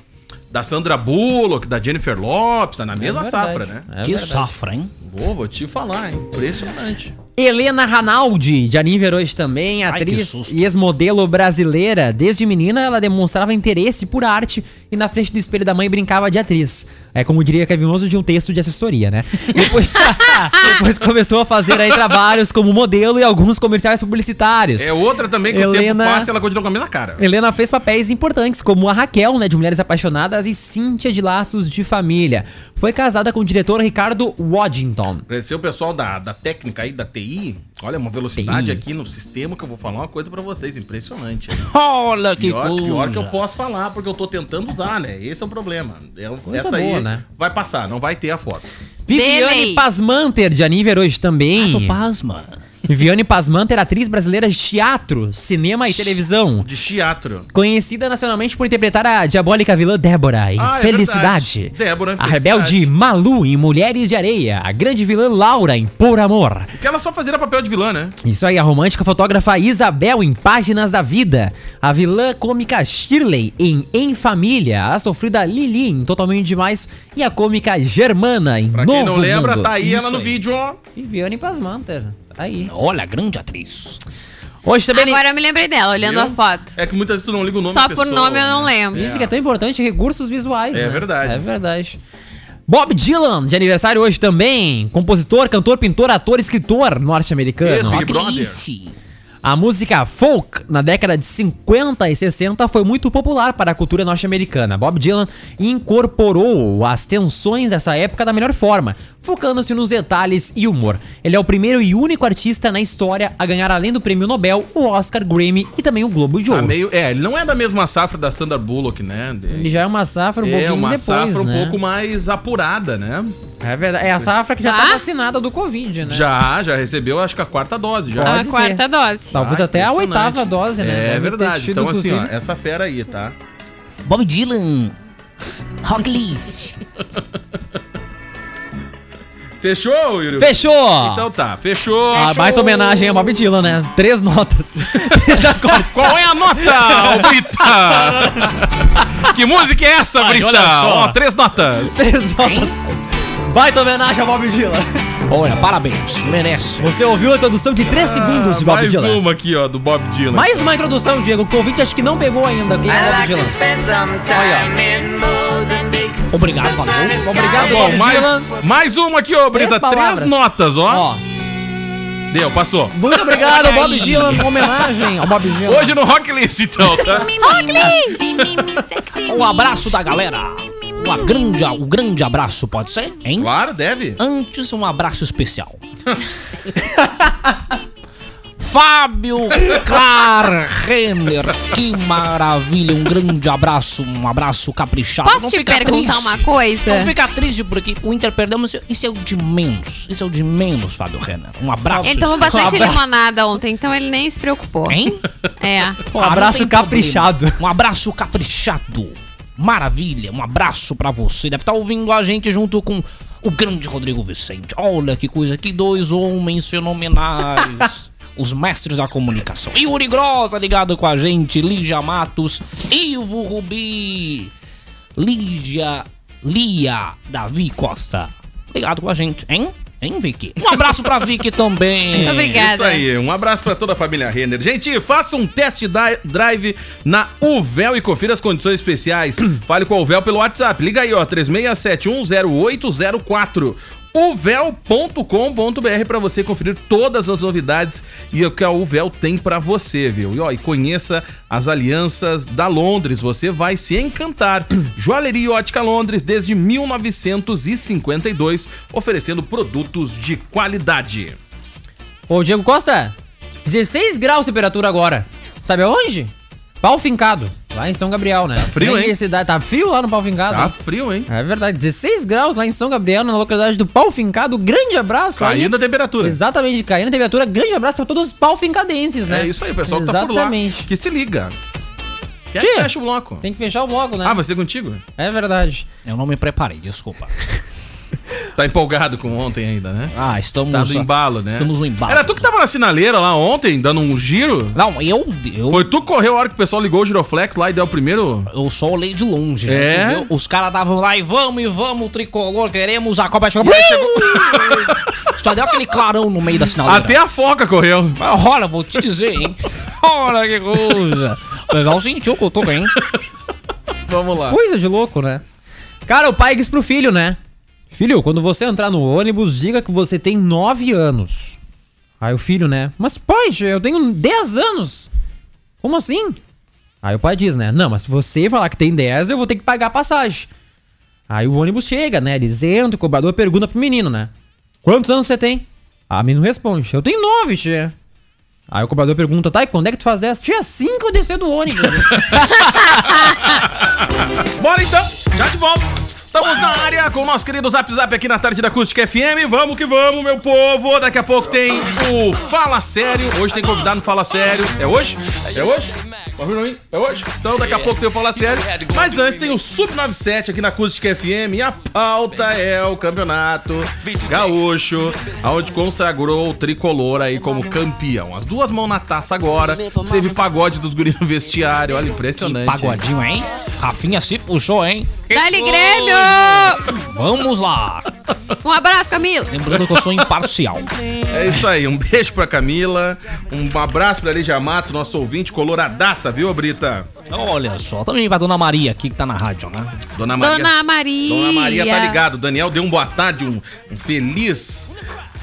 da Sandra Bullock, da Jennifer Lopes, tá na mesma safra, né? É que verdade. safra, hein? Vou, vou te falar, hein? Impressionante. Helena Ranaldi, de aniversário hoje também, Ai, atriz susto. e ex-modelo brasileira. Desde menina, ela demonstrava interesse por arte e na frente do espelho da mãe brincava de atriz. É como diria Kevin Oso de um texto de assessoria, né? Depois, depois começou a fazer aí trabalhos como modelo e alguns comerciais publicitários. É outra também que o tempo Helena- passa ela continua com a mesma cara. Helena fez papéis importantes, como a Raquel, né, de Mulheres Apaixonadas, e Cíntia de Laços de Família. Foi casada com o diretor Ricardo Waddington. Parecer o pessoal da, da técnica aí, da TI. Olha, uma velocidade aqui no sistema que eu vou falar uma coisa pra vocês. Impressionante. né? Olha que Pior, coisa. pior que eu posso falar, porque eu tô tentando usar, né? Esse é o problema. É, Coisa essa boa, aí né? vai passar, não vai ter a foto. Viviane. Pasmanter, de aniversário hoje também. Tô pasma. Viviane Pasmanter, atriz brasileira de teatro, cinema e televisão. De teatro. Conhecida nacionalmente por interpretar a diabólica vilã Débora em Ah, é Felicidade. verdade. Débora em A Felicidade. rebelde Malu em Mulheres de Areia. A grande vilã Laura em Por Amor. Porque ela só fazia papel de vilã, né? Isso aí, a romântica fotógrafa Isabel em Páginas da Vida. A vilã cômica Shirley em Em Família. A sofrida Lili em Totalmente Demais. E a cômica Germana em Pra Novo quem não lembra, Mundo. tá aí Isso ela no vídeo, ó. Viviane Pasmanter. Tá aí. Olha, grande atriz. Hoje também... Agora eu me lembrei dela, olhando Viu? a foto. É que muitas vezes tu não liga o nome Só da por pessoa, nome eu não né? lembro. Isso que é tão importante, recursos visuais. É né? verdade. É verdade. Bob Dylan, de aniversário hoje também. Compositor, cantor, pintor, ator, escritor norte-americano. Esse- Big Brother. Rocklice. A música folk, na década de 50 e 60, foi muito popular para a cultura norte-americana. Bob Dylan incorporou as tensões dessa época da melhor forma, focando-se nos detalhes e humor. Ele é o primeiro e único artista na história a ganhar, além do prêmio Nobel, o Oscar, Grammy e também o Globo de Tá Ouro. meio, é, ele não é da mesma safra da Sandra Bullock, né? Ele já é uma safra um é pouquinho uma depois, safra um né? pouco mais apurada, né? É verdade. É a safra que já Ah? tá vacinada do Covid, né? Já, já recebeu, acho que a quarta dose. Já. A quarta dose. Talvez Ah, até a oitava dose, né? Deve É ter verdade. tido, Então, assim, ó, essa fera aí, tá? Bob Dylan. Rocklice. Fechou, Yuri? Fechou! Então tá, fechou. Ah, baita homenagem a Bob Dylan, né? Três notas. Qual é a nota, Brita? que música é essa, Ai, Brita? olha só. Ó, três notas. Três notas. Baita homenagem a Bob Dylan. Olha, parabéns, merece. Você ouviu a introdução de 3 segundos de Bob Ah, Mais Dylan. uma aqui, ó, do Bob Dylan. Mais uma introdução, Diego, que o ouvinte acho que não pegou ainda. Quem é Bob Dylan? Obrigado, valeu. Obrigado, Bom, Bob mais, Dylan. mais uma aqui, ó, Brita. Três, palavras. notas, ó. Ó, Deu, passou. muito obrigado, Olha Bob. Dylan, em homenagem ao Bob Dylan. Hoje no Rock List, então, tá? Um abraço da galera. Uma grande, um grande abraço, pode ser? Hein? Claro, deve. Antes, um abraço especial. Fábio Klarrenner, que maravilha, um grande abraço, um abraço caprichado. Posso Não te fica perguntar triste. uma coisa? Não fica triste porque o Inter perdeu, mas isso é o de menos. Isso é o de menos, Fábio Renner. Um abraço. Ele tomou bastante Um limonada ontem, então ele nem se preocupou. Hein? É. Um Ah, abraço tem caprichado. problema. Um abraço caprichado. Maravilha. Um abraço pra você. Deve estar ouvindo a gente junto com o grande Rodrigo Vicente. Olha que coisa, que dois homens fenomenais. Os mestres da comunicação. Yuri Grossa ligado com a gente. Lígia Matos. Ivo Rubi. Lígia. Lia Davi Costa. Ligado com a gente, hein? Hein, Vicky? Um abraço pra Vicky também. Muito obrigada. Isso aí, um abraço pra toda a família Renner. Gente, faça um test drive na Uvel e confira as condições especiais. Fale com a Uvel pelo WhatsApp. Liga aí, ó, 36710804. Uvel.com.br para você conferir todas as novidades e o que a Uvel tem para você, viu? E, ó, e conheça as alianças da Londres, você vai se encantar. Joalheria Ótica Londres desde 1952, oferecendo produtos de qualidade. Ô, Diego Costa, 16 graus de temperatura agora. Sabe aonde? Pau Fincado, lá em São Gabriel, né? frio, Nem hein? Cidade, tá frio lá no Pau Fincado. Tá hein? frio, hein? É verdade, 16 graus lá em São Gabriel, na localidade do Pau Fincado. Grande abraço aí. Caindo a temperatura. Exatamente, caindo a temperatura. Grande abraço pra todos os pau fincadenses, né? É isso aí, pessoal que tá por lá. Exatamente. Que se liga. Quer Tia. que fecha o bloco? Tem que fechar o bloco, né? Ah, vai ser contigo? É verdade. Eu não me preparei, desculpa. Tá empolgado com ontem ainda, né? Ah, estamos. Tá no embalo, né? Estamos no embalo. Era tu que tava na sinaleira lá ontem, dando um giro? Não, eu. Eu, Foi tu que correu a hora que o pessoal ligou o giroflex lá e deu o primeiro... eu só olhei de longe, né? É? Viu? Os caras davam lá e vamos, e vamos, tricolor, queremos a Copa de Só deu aquele clarão no meio da sinaleira. Até a foca correu. Olha, vou te dizer, hein? Olha que coisa. O pessoal sentiu que eu tô bem. Vamos lá. Coisa de louco, né? Cara, o pai diz pro filho, né? Filho, quando você entrar no ônibus, diga que você tem 9 anos. Aí o filho, né? Mas pai, eu tenho 10 anos. Como assim? Aí o pai diz, né? Não, mas se você falar que tem 10, eu vou ter que pagar a passagem. Aí o ônibus chega, né? Eles entram, o cobrador pergunta pro menino, né? Quantos anos você tem? A menino responde, eu tenho 9, tia. Aí o cobrador pergunta, tá, e quando é que tu faz essa? Assim que eu descer do ônibus. Bora então, já de volta. Estamos na área com o nosso querido Zap Zap aqui na tarde da Acústica FM. Vamos que vamos, meu povo. Daqui a pouco tem o Fala Sério. Hoje tem convidado no Fala Sério. É hoje? É hoje? É hoje? Então daqui a pouco tem o Fala Sério. Mas antes tem o Sub-97 aqui na Acústica FM. E a pauta é o campeonato gaúcho, onde consagrou o tricolor aí como campeão. As duas mãos na taça agora. Teve pagode dos guris no vestiário. Olha, impressionante. Pagodinho, hein? Rafinha se puxou, hein? Dali. Grêmio! Vamos lá. Um abraço, Camilo! Lembrando que eu sou imparcial. É isso aí, um beijo pra Camila, um abraço pra Lígia Matos, nosso ouvinte coloradaça, viu, Brita? Olha só, também pra Dona Maria aqui que tá na rádio, né? Dona Maria. Dona Maria! Dona Maria tá ligado. Daniel deu um boa tarde, um, um feliz.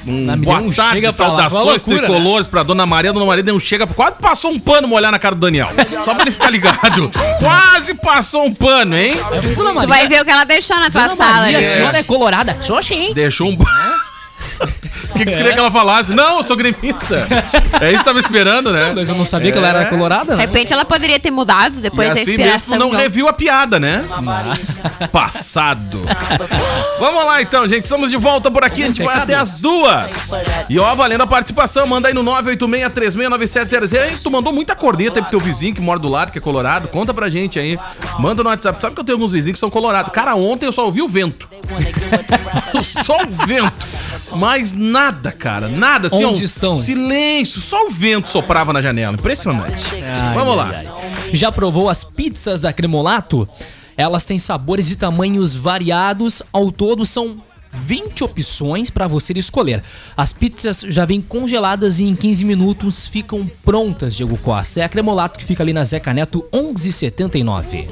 Um Mas boa um tarde, chega lá, saudações loucura, né? tricolores pra Dona Maria. Dona Maria deu um chega, quase passou um pano molhar na cara do Daniel. Só pra ele ficar ligado. quase passou um pano, hein? Tu vai ver o que ela deixou na tua Dona sala Maria, a senhora é colorada? Sou sim. Deixou um. O que, que tu queria que ela falasse? Não, eu sou gremista. É isso que tava esperando, né? Mas eu não sabia que ela era colorada, De né? repente ela poderia ter mudado E depois da assim inspiração. mesmo não não. reviu a piada, né? Passado. Vamos lá então, gente. Estamos de volta por aqui. A gente vai até as duas. E ó, valendo a participação, manda aí no 986369700. Hein? Tu mandou muita corneta aí pro teu vizinho que mora do lado, que é colorado. Conta pra gente aí. Manda no WhatsApp. Sabe que eu tenho alguns vizinhos que são colorados. Cara, ontem eu só ouvi o vento. só o vento. Mas nada, cara. Nada. Assim, Onde estão? Silêncio. Só o vento soprava na janela. Impressionante. Ai, Vamos lá. ai, ai. Já provou as pizzas da Cremolato? Elas têm sabores e tamanhos variados. Ao todo são 20 opções para você escolher. As pizzas já vêm congeladas e em 15 minutos ficam prontas, Diego Costa. É a Cremolato que fica ali na Zeca Neto 1179.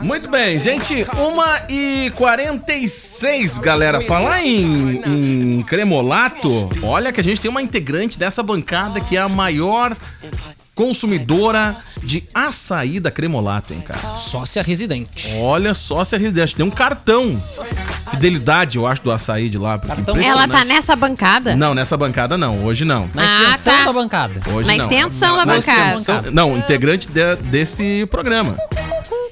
Muito bem, gente. 1 e 46 galera. Falar em, em cremolato, olha que a gente tem uma integrante dessa bancada que é a maior consumidora de açaí da Cremolato, hein, cara? Sócia residente. Olha só se a residência tem um cartão. Fidelidade, eu acho, do açaí de lá. Porque Cartão? Ela tá nessa bancada? Não, nessa bancada não. Hoje não. Na Ah, extensão tá. da bancada. Hoje Na não. extensão da Na bancada. extensão- Não, integrante de- desse programa.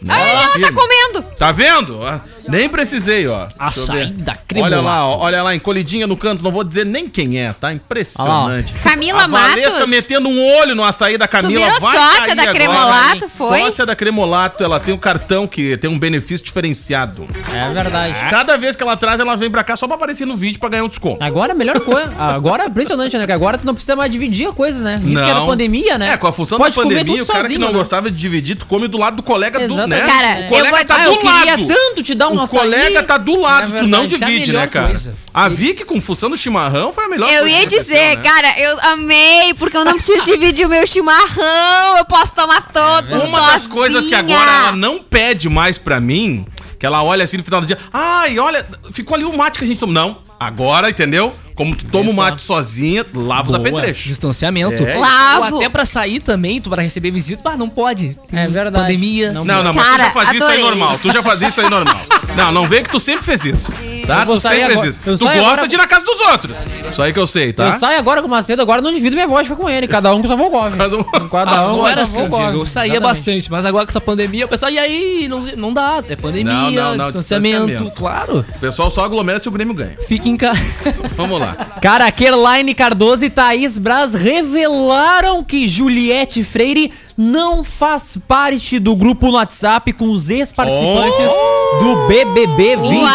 Ai, ela tá Firme. comendo. Tá vendo? Ah, Nem precisei, ó. Eu Açaí da Olha Cremolato. lá, ó, olha lá, encolhidinha no canto, não vou dizer nem quem é, tá? Impressionante. Camila a Valesca Matos. metendo um olho no açaí da Camila. virou vai sócia da agora, Cremolato, hein? foi? Sócia da Cremolato, ela tem um cartão que tem um benefício diferenciado. É verdade. Cada vez que ela traz, ela vem pra cá só pra aparecer no vídeo pra ganhar um desconto. Agora a melhor coisa. Agora é impressionante, né? Porque agora tu não precisa mais dividir a coisa, né? Isso que era pandemia, né? É, com a função Pode da comer pandemia, tudo o cara que sozinho, não né? gostava de dividir, tu come do lado do colega do, Exatamente. né? Cara, o eu colega vou tá Ah, do eu queria lado. tanto te dar um O colega tá do lado, É tu não verdade, é divide, né, cara? coisa. A Vicky com função do chimarrão foi a melhor Eu coisa ia dizer, né? cara, eu amei, porque eu não preciso dividir o meu chimarrão, eu posso tomar todo Uma das coisas que agora ela não pede mais pra mim, que ela olha assim no final do dia, ai, olha, ficou ali o mate que a gente tomou. Não, agora, entendeu? Como tu toma o mate sozinha, lava os apetrechos. Distanciamento. É. Lavo. Ou até pra sair também, tu vai receber visita. Ah, não pode. Tem É verdade. Pandemia. Não Não, não, mas Cara, tu já fazia isso aí normal. Tu já fazia isso aí normal. Não, não vê que tu sempre fez isso. Tá? Tu sempre agora- eu Tu gosta agora- de ir na casa dos outros. Isso aí que eu sei, tá? Eu saio agora com o Macedo, agora não divido minha voz, fica com ele. Cada um com sua Volgov. Cada um- Cada um não era assim. Diego. Eu saía Exatamente. bastante, mas agora com essa pandemia, o pessoal, e aí? Não, não dá. É pandemia, Não, não, não, distanciamento, distanciamento. claro. O pessoal só aglomera se o Grêmio ganha. Fica em casa. Vamos lá. Cara, Kerline Cardoso e Thaís Braz revelaram que Juliette Freire não faz parte do grupo no WhatsApp com os ex-participantes do BBB 21. Uau!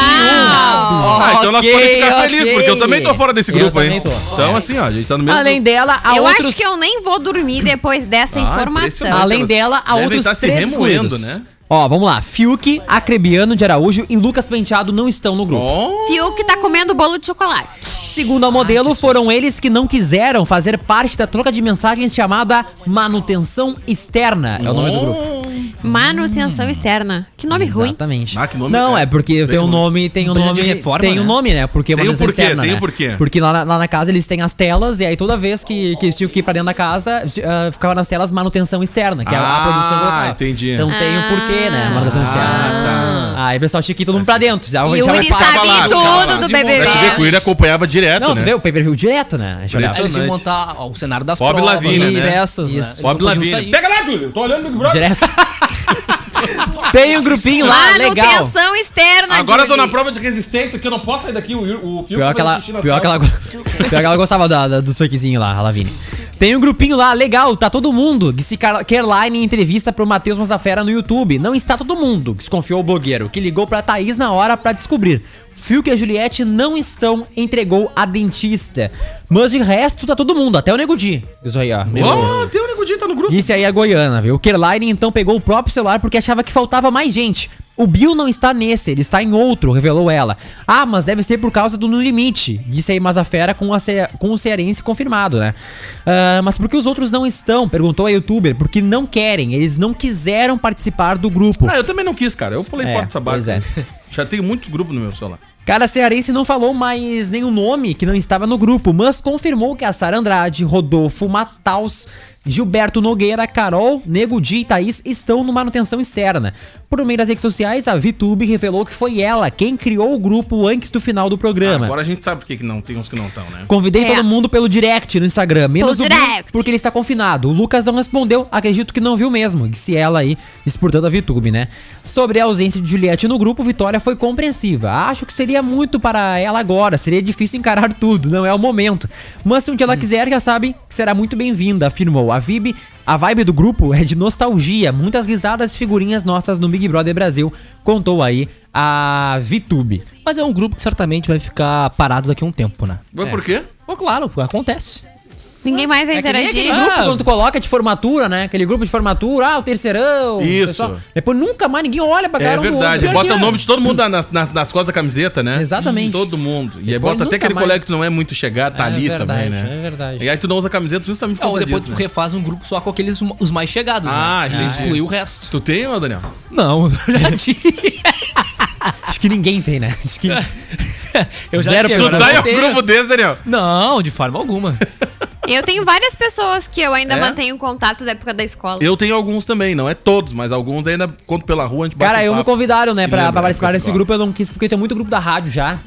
Ah, então nós podemos ficar ok. felizes, porque eu também tô fora desse grupo, tô. Então, assim, ó, a gente tá no mesmo Além dela, há Eu outros... acho que eu nem vou dormir depois dessa Ah, informação. Além dela, há devem outros estar se três remoendo, excluídos. né? Ó, vamos lá. Fiuk, Acrebiano de Araújo e Lucas Penteado não estão no grupo. Oh, Fiuk tá comendo bolo de chocolate. Segundo a modelo, foram eles que não quiseram fazer parte da troca de mensagens chamada manutenção externa. É o nome do grupo. Manutenção externa. Que nome ruim. Exatamente. Ah, que nome- não, é, é porque tem um nome, tem um nome, de reforma, tem um né? nome, né? Porque Tem um manutenção porquê, externa, tem um né? porquê. Porque lá na, lá na casa eles têm as telas e aí toda vez que, que eles tinham que ir pra dentro da casa, ah, ficava nas telas manutenção externa, que é a Ah, produção local. entendi. Então tem um porquê, né? Manutenção externa. Aí o pessoal tinha que ir todo mundo pra dentro. Já, já vai Yuri lá, sabe ficava lá. tudo do Pra te ver que o BBB. Yuri acompanhava direto, Não, né? tu vê o pay-per-view direto, né? Eu olhar. Aí eles iam montar ó, o cenário das Bob provas, Lavigne, das né? festas, né? Isso. Eles Bob não podiam Lavigne. sair. Pega lá, Júlio. Tô olhando o Big Brother. Direto. tem um grupinho lá, legal. Manutenção externa, Agora eu tô na prova de resistência que eu não posso sair daqui. O, o Pior que, ela, pior, que ela, pior que ela gostava da, da, dos lá, a Lavigne. Tem um grupinho lá, legal, tá todo mundo. Disse Caroline em entrevista pro Matheus Massafera no YouTube. Não está todo mundo, desconfiou o blogueiro, que ligou pra Thaís na hora pra descobrir. Fiuk e a Juliette não estão, entregou a dentista. Mas de resto, tá todo mundo, até o Nego Di. Isso aí, ó. Oh, tem o Nego Di, tá no grupo. Disse aí a Goiana, viu? O Kerline então pegou o próprio celular porque achava que faltava mais gente. O Bill não está nesse, ele está em outro, revelou ela. Ah, mas deve ser por causa do No Limite, disse aí Mazafera com, a Ce- com o cearense confirmado, né? Ah, mas por que os outros não estão? Perguntou a youtuber. Porque não querem, eles não quiseram participar do grupo. Ah, eu também não quis, cara. Eu pulei É, fora dessa barca. pois é. Já tenho muitos grupos no meu celular. Cara cearense não falou mais nenhum nome que não estava no grupo, mas confirmou que a Sara Andrade, Rodolfo Mataus, Gilberto Nogueira, Carol, Nego Di e Thaís estão no manutenção externa. Por meio das redes sociais, a VTube revelou que foi ela quem criou o grupo antes do final do programa. Agora a gente sabe por que que não tem uns que não estão, né? Convidei É. todo mundo pelo direct no Instagram, menos Pelo o Bruno, direct. porque ele está confinado. O Lucas não respondeu, acredito que não viu mesmo, disse ela aí, exportando a VTube, né? Sobre a ausência de Juliette no grupo, Vitória foi compreensiva. Acho que seria muito para ela agora, seria difícil encarar tudo, não é o momento. Mas se um dia ela quiser, já sabe que será muito bem-vinda, afirmou. A vibe, a vibe do grupo é de nostalgia, muitas risadas e figurinhas nossas no Big Brother Brasil, contou aí a VTube. Mas é um grupo que certamente vai ficar parado daqui a um tempo, né? Mas por quê? Pô, claro, acontece. Ninguém mais vai É que nem interagir. aquele grupo Ah. quando tu coloca de formatura, né? Aquele grupo de formatura, ah, o terceirão. Isso. pessoal. Depois nunca mais ninguém olha pra cara É um do verdade. Bota o nome de todo mundo nas, nas, nas costas da camiseta, né? Exatamente. Todo mundo. E aí Depois bota até aquele mais. colega que não é muito chegado, tá É ali verdade, também, né? é verdade. E aí tu não usa camiseta justamente por Ou conta depois disso, tu né? refaz um grupo só com aqueles os mais chegados, Ah, né? E entendi. exclui o resto. Tu tem, ô Daniel? Não, eu já tive. Acho que ninguém tem, né? Acho que. Eu já Zero tive. Tu tá em um grupo desse, Daniel? Não, de forma alguma. Eu tenho várias pessoas que eu ainda É? mantenho contato da época da escola. Eu tenho alguns também, não é todos, mas alguns ainda conto pela rua, a gente bate Cara, um eu me convidaram, né, pra, pra participar desse grupo. Eu não quis, porque tem muito grupo da rádio já.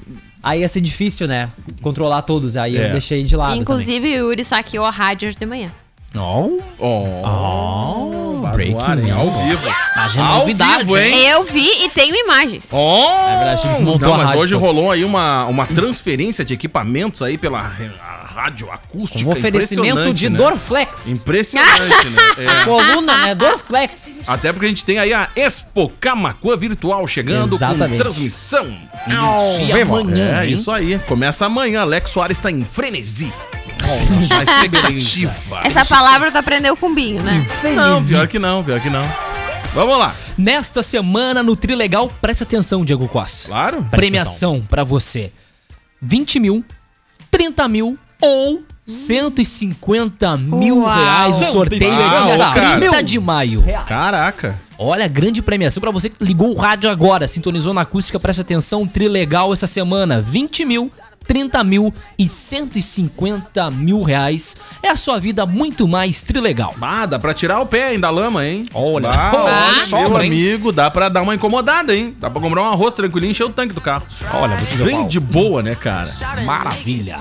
Aí ia ser difícil, né? Controlar todos. Aí É. eu deixei de lado. Inclusive, o Yuri saqueou a rádio hoje de manhã. Não. Oh, breaking Barbaridade, ao vivo. Imagina Ao novidade, vivo, hein? Eu vi e tenho imagens. Oh, É verdade, não, a mas rádio hoje rolou aí uma, uma transferência de equipamentos aí pela rádio acústica. Um oferecimento impressionante, de né? Dorflex. Impressionante, né? É. Coluna, né? Dorflex. Até porque a gente tem aí a Expo Camacuã Virtual chegando Exatamente. com transmissão. E amanhã, É hein? isso aí. Começa amanhã. Alex Soares tá em frenesi. Expectativa. Essa palavra tu aprendeu com o Binho, né? Não, pior que não, pior que não. Vamos lá. Nesta semana no Trilegal, preste atenção, Diego Costa. Claro. Premiação pra você: 20 mil, 30 mil ou 150 mil Uau. reais. O sorteio é dia Uau, cara. 30 de maio. Caraca. Olha, grande premiação pra você que ligou o rádio agora, sintonizou na acústica, preste atenção, Trilegal essa semana. 20 mil, 30 mil e 150 mil reais. É a sua vida muito mais Trilegal. Ah, dá pra tirar o pé hein, da lama, hein? Olha. Ah, Ah, olha, meu sobra, hein? amigo, dá pra dar uma incomodada, hein? Dá pra comprar um arroz tranquilinho e encher o tanque do carro. Olha, vou te dizer Bem qual. de boa, né, cara? Maravilha.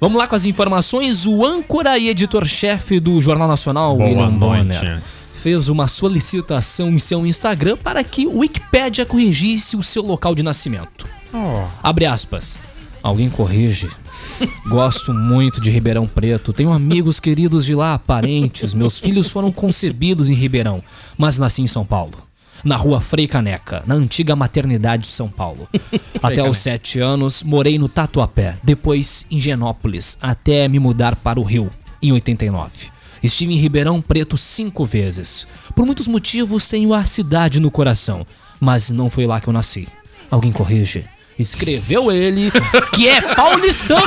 Vamos lá com as informações. O âncora e editor-chefe do Jornal Nacional, William Bonner, fez uma solicitação em seu Instagram para que o Wikipédia corrigisse o seu local de nascimento. Abre aspas. Alguém corrige. Gosto muito de Ribeirão Preto. Tenho amigos queridos de lá, parentes. Meus filhos foram concebidos em Ribeirão, mas nasci em São Paulo. Na rua Frei Caneca, na antiga maternidade de São Paulo. Até os sete anos, morei no Tatuapé, depois em Genópolis, até me mudar para o Rio, em 89. Estive em Ribeirão Preto cinco vezes. Por muitos motivos tenho a cidade no coração, mas não foi lá que eu nasci. Alguém corrige. Escreveu ele, que é paulistano.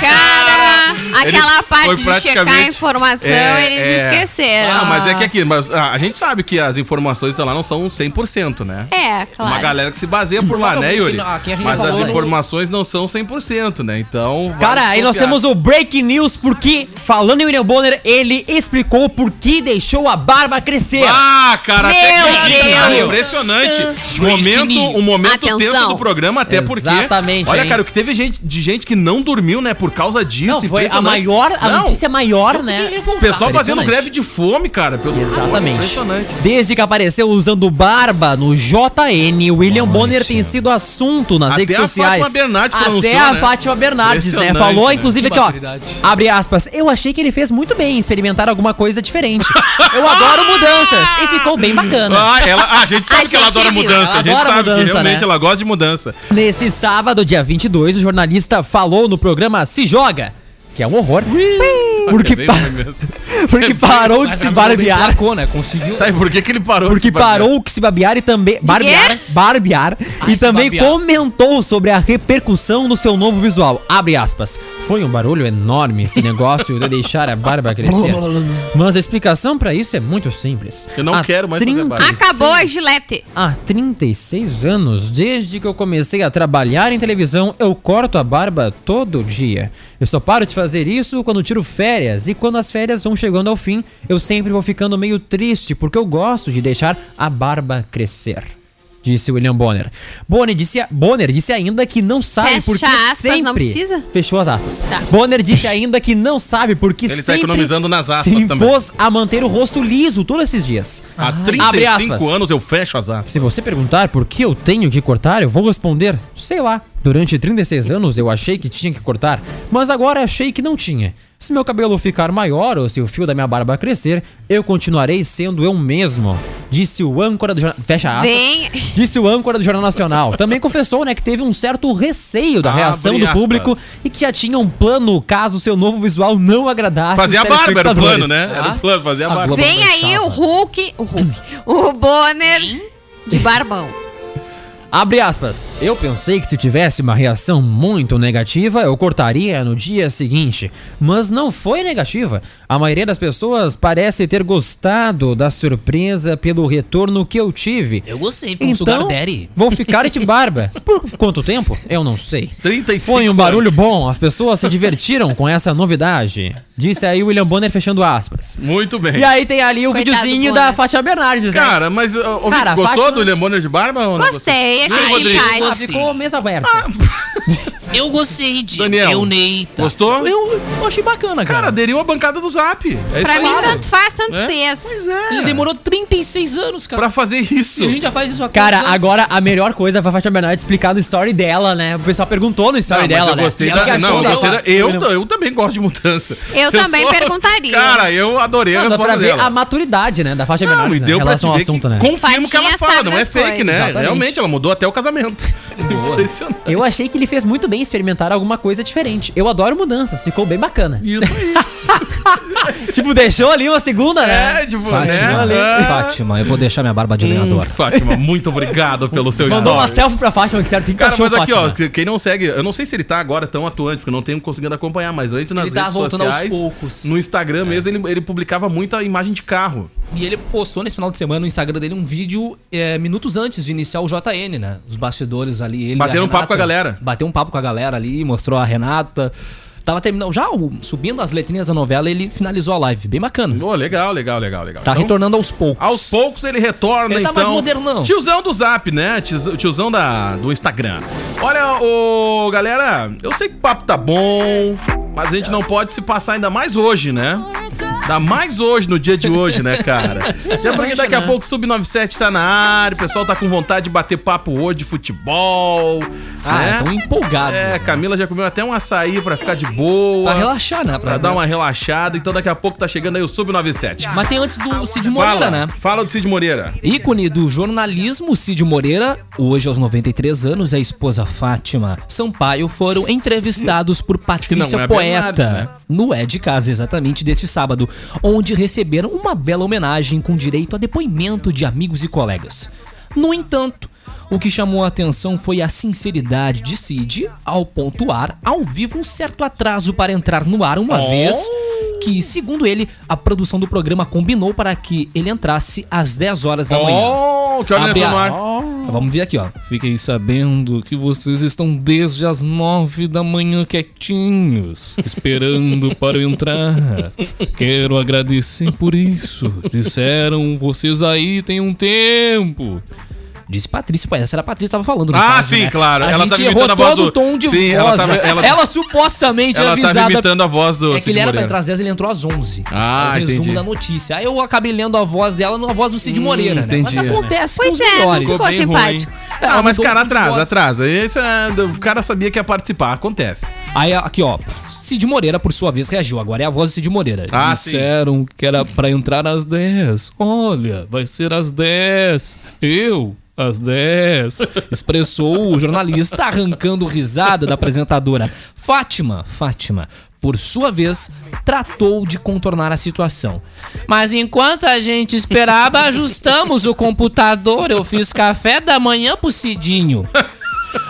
Cara, aquela foi parte de checar a praticamente- informação, É, eles é. esqueceram. Ah, mas é que aqui, mas, ah, a gente sabe que as informações lá não são 100%, né? É, claro. Uma galera que se baseia por lá, né, Yuri? Aqui a gente Mas já as falou, né? informações não são 100%, né? Então. Cara, aí nós temos o Breaking News, porque, falando em William Bonner, ele explicou por que deixou a barba crescer. Ah, cara, Meu até que cara, Deus. impressionante. Momento, um momento Atenção. Do programa, até porque. Exatamente, Olha, hein? cara, o que teve gente, de gente que não dormiu, né, por causa disso. Não, foi a maior, a Não, notícia maior, né? O pessoal fazendo greve de fome, cara. Pelo Exatamente. Impressionante. Desde que apareceu usando barba no JN, William Bonner tem sido assunto nas Até redes a sociais. Fátima Bernardes pronunciou, Até a né? Fátima Bernardes, né? Falou, né? inclusive, Que aqui, ó. maturidade. Abre aspas. Eu achei que ele fez muito bem em experimentar alguma coisa diferente. Eu adoro mudanças. E ficou bem bacana. Ah, ela, ah, a gente sabe A que ela gente adora viu. mudança. A gente Adora sabe que mudança, realmente né? ela gosta de mudança. Nesse sábado, dia 22, o jornalista falou no programa Se Joga, que é um horror. Porque, É pa- porque parou de se barbear. placou, né? Conseguiu. Tá, e por que, que ele parou? Porque de barbear? parou que se babear e também. Barbear. Barbear. Ah, e também barbear. comentou sobre a repercussão no seu novo visual. Abre aspas. Foi um barulho enorme esse negócio de deixar a barba crescer. Mas a explicação pra isso é muito simples. Eu não Há quero mais fazer barba. 36 Acabou a gilete. Há 36 anos, desde que eu comecei a trabalhar em televisão, eu corto a barba todo dia. Eu só paro de fazer isso quando tiro férias, e quando as férias vão chegando ao fim, eu sempre vou ficando meio triste porque eu gosto de deixar a barba crescer. Disse William Bonner. Bonner disse, Bonner disse ainda que não sabe Fecha por que aspas, sempre... não precisa? Fechou as aspas. Tá. Bonner disse ainda que não sabe por que Ele tá sempre economizando nas aspas se também. impôs a manter o rosto liso todos esses dias. Há Abre 35 aspas. anos eu fecho as aspas. Se você perguntar por que eu tenho que cortar, eu vou responder, sei lá. Durante 36 anos eu achei que tinha que cortar, mas agora achei que não tinha. Se meu cabelo ficar maior ou se o fio da minha barba crescer, eu continuarei sendo eu mesmo. Disse o âncora do jornal. Fecha aspas. Vem. Disse o âncora do Jornal Nacional. Também confessou, né, que teve um certo receio da Abre reação do aspas. público e que já tinha um plano caso seu novo visual não agradasse. Fazia a barba, era o plano, né? Era o plano, fazia a barba. Vem aí o Hulk. O Hulk. O Bonner de barbão. Abre aspas. Eu pensei que se tivesse uma reação muito negativa, eu cortaria no dia seguinte. Mas não foi negativa. A maioria das pessoas parece ter gostado da surpresa pelo retorno que eu tive. Eu gostei, ficou um sugar daddy. vou ficar de barba. Por quanto tempo? Eu não sei. 35 Foi um barulho anos. bom, as pessoas se divertiram com essa novidade. Disse aí William Bonner fechando aspas. Muito bem. E aí tem ali o Coitado videozinho da. Fátima Bernardes, né? Cara, mas ô, ô, Cara, gostou Fátima- do William Bonner de barba ou Gostei, achei Ai, simpático. Ah, ficou mesa aberta. Eu gostei de Daniel, Euneita. gostou? Eu, eu achei bacana, cara. Cara, aderiu a bancada do Zap. É Pra mim, tanto faz, tanto É? fez. Pois é. Ele demorou 36 anos, cara. Pra fazer isso. E a gente já faz isso há Cara, anos? agora a melhor coisa foi a Fátima Bernardes explicar no story dela, né? O pessoal perguntou no story Não, dela, mas eu né? gostei E da, não, eu, dela. gostei da, eu, eu também gosto de mudança. Eu também perguntaria. Cara, eu adorei a Não, dá pra resposta ver dela. a maturidade, né? Da Fátima Não, e Bernardes né, deu em pra relação ao assunto, que né? confirma o que ela fala, não é fake, né? Realmente, ela mudou até o casamento. Impressionante. Eu achei que ele fez muito bem experimentar alguma coisa diferente. Eu adoro mudanças, ficou bem bacana. Isso aí. tipo, deixou ali uma segunda, né? É, tipo, Fátima, né? Fátima, eu vou deixar minha barba de lenhador. Fátima, muito obrigado pelo seu Mandou uma story. selfie pra Fátima, que certo, tem Cara, cachorro, mas aqui, Fátima. ó, que- quem não segue, eu não sei se ele tá agora tão atuante, porque eu não tenho conseguido acompanhar, mas antes nas Ele tá redes voltando aos sociais, poucos. no Instagram mesmo, ele, ele publicava muita imagem de carro. E ele postou nesse final de semana no Instagram dele um vídeo é, minutos antes de iniciar o JN, né? Os bastidores ali. Ele Batendo um papo com a galera. Bateu um papo com a galera ali, mostrou a Renata. Tava terminando, já o- subindo as letrinhas da novela, ele finalizou a live. Bem bacana. Ô, legal, legal, legal, legal. Tá Então, retornando aos poucos. Aos poucos ele retorna, Ele tá então. mais modernão. Tiozão do Zap, né? Tiozão, tiozão da, do Instagram. Olha, ô, galera, eu sei que o papo tá bom, mas a gente não pode se passar ainda mais hoje, né? Ainda mais hoje, no dia de hoje, né, cara? Até porque daqui a pouco o Sub-97 tá na área, o pessoal tá com vontade de bater papo hoje de futebol. Ah, né? tão empolgados. É, né? Camila já comeu até um açaí pra ficar de boa. Pra relaxar, né? Pra dar uma relaxada. Então daqui a pouco tá chegando aí o Sub-97. Mas tem antes do Cid Moreira, Fala, né? fala do Cid Moreira. Ícone do jornalismo, Cid Moreira, hoje aos 93 anos, a esposa Fátima Sampaio foram entrevistados por Patrícia é Poeta Bernardes, né? no É de Casa, exatamente deste sábado, onde receberam uma bela homenagem com direito a depoimento de amigos e colegas. No entanto, o que chamou a atenção foi a sinceridade de Cid ao pontuar ao vivo um certo atraso para entrar no ar uma Oh. vez que, segundo ele, a produção do programa combinou para que ele entrasse às 10 horas da manhã. Oh, que ele Abre entrou no ar? Vamos ver aqui, ó. Fiquem sabendo que vocês estão desde as 9 da manhã quietinhos, esperando para eu entrar. Quero agradecer por isso. Disseram vocês aí tem um tempo. Disse Patrícia, pô, essa era a Patrícia que tava falando. no Ah, caso, sim, né? claro. A Ela gente errou todo do- o tom de Sim, voz. ela tava- né? ela- Ela supostamente Ela avisada. tava imitando a voz do É que Cid ele era pra entrar às 10, ele entrou às 11. Ah, é o resumo entendi. da notícia. Aí eu acabei lendo a voz dela na voz do Cid Hum, Moreira, né? Mas entendi. acontece com Pois os é, não melhores. ficou bem simpático. ruim. É, Ah, mas cara, atrasa, atrasa. Esse é- o cara sabia que ia participar, acontece. Aí aqui, ó. Cid Moreira, por sua vez, reagiu. Agora é a voz do Cid Moreira. Ah, Disseram que era pra entrar às 10. Olha, vai ser às 10. Eu. Às 10. Expressou o jornalista arrancando risada da apresentadora. Fátima, Fátima, por sua vez, tratou de contornar a situação. Mas enquanto a gente esperava, ajustamos o computador. Eu fiz café da manhã pro Cidinho.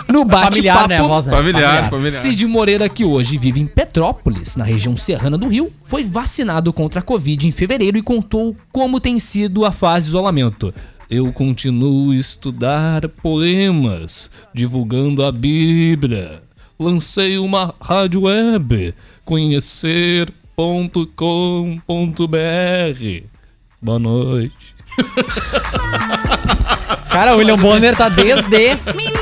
No Familiar, né, bate-papo, voz, né? Familiar, familiar. Cid Moreira, que hoje vive em Petrópolis, na região serrana do Rio, foi vacinado contra a Covid em fevereiro e contou como tem sido a fase de isolamento. Eu continuo a estudar poemas, divulgando a Bíblia. Lancei uma rádio web, conhecer.com.br. Boa noite. Cara, o William Bonner tá desde.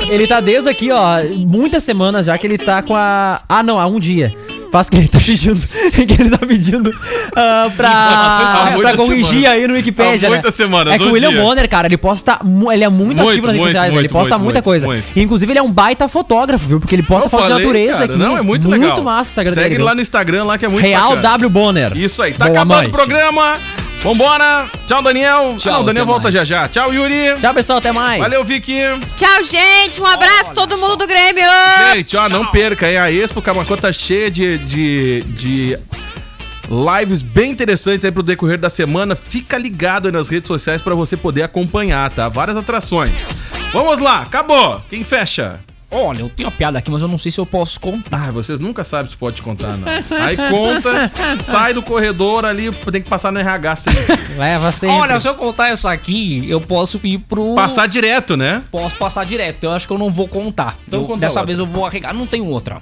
Ele tá desde aqui, ó, muitas semanas já que ele tá com a. Ah, não, há um dia. Faz que ele tá pedindo. que ele tá pedindo há pra, pra corrigir semanas. aí no Wikipedia. Há né? muitas semanas, É que o William dia. Bonner, cara, ele posta. Ele é muito, Muito, ativo nas redes muito, sociais, ele muito, posta muito, muita coisa. E, inclusive, ele é um baita fotógrafo, viu? Porque ele posta fotos de natureza cara, aqui. Não, é muito legal. Muito massa o Instagram Segue dele. lá viu? no Instagram lá que é muito Real bacana. W Bonner. Isso aí, tá Boa acabando o programa. Vambora. Tchau, Daniel. Tchau, Ah, não, o Daniel volta mais. já já. Tchau, Yuri. Tchau, pessoal, até mais. Valeu, Vicky. Tchau, gente. Um abraço todo mundo do Grêmio. Gente, ó, não perca, hein? A Expo Camacô tá cheia de, de, de lives bem interessantes aí pro decorrer da semana. Fica ligado aí nas redes sociais pra você poder acompanhar, tá? Várias atrações. Vamos lá, acabou. Quem fecha? Olha, eu tenho uma piada aqui, mas eu não sei se eu posso contar. Ah, vocês nunca sabem se pode contar, não. Aí conta, sai do corredor ali, tem que passar no RH sempre. Leva sempre. Olha, se eu contar isso aqui, eu posso ir pro. Passar direto, né? Posso passar direto. Eu acho que eu não vou contar. Então Eu- conta dessa outra. vez eu vou arregar. Não tem outra.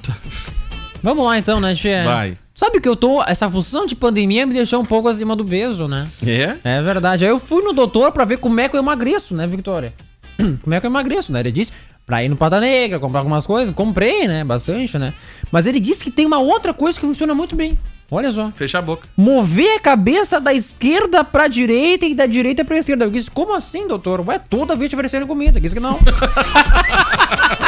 Vamos lá então, né, Tchê? Vai. Sabe que eu tô. Essa função de pandemia me deixou um pouco acima do peso, né? É? É verdade. Aí eu fui no doutor pra ver como é que eu emagreço, né, Victoria? como é que eu emagreço, né? Ele disse pra ir no Pata Negra, comprar algumas coisas. Comprei, né? Bastante, né? Mas ele disse que tem uma outra coisa que funciona muito bem. Olha só. Fecha a boca. Mover a cabeça da esquerda pra direita e da direita pra esquerda. Eu disse, como assim, doutor? Ué, toda vez te oferecendo comida. Disse que não.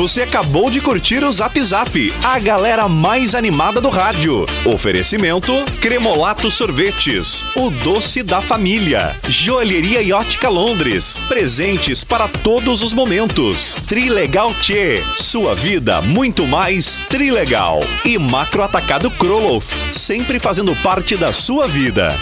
Você acabou de curtir o Zap Zap, a galera mais animada do rádio. Oferecimento: Cremolato Sorvetes, o doce da família. Joalheria e Ótica Londres, presentes para todos os momentos. Trilegal Tchê, sua vida muito mais trilegal. E Macro Atacado Kroloff, sempre fazendo parte da sua vida.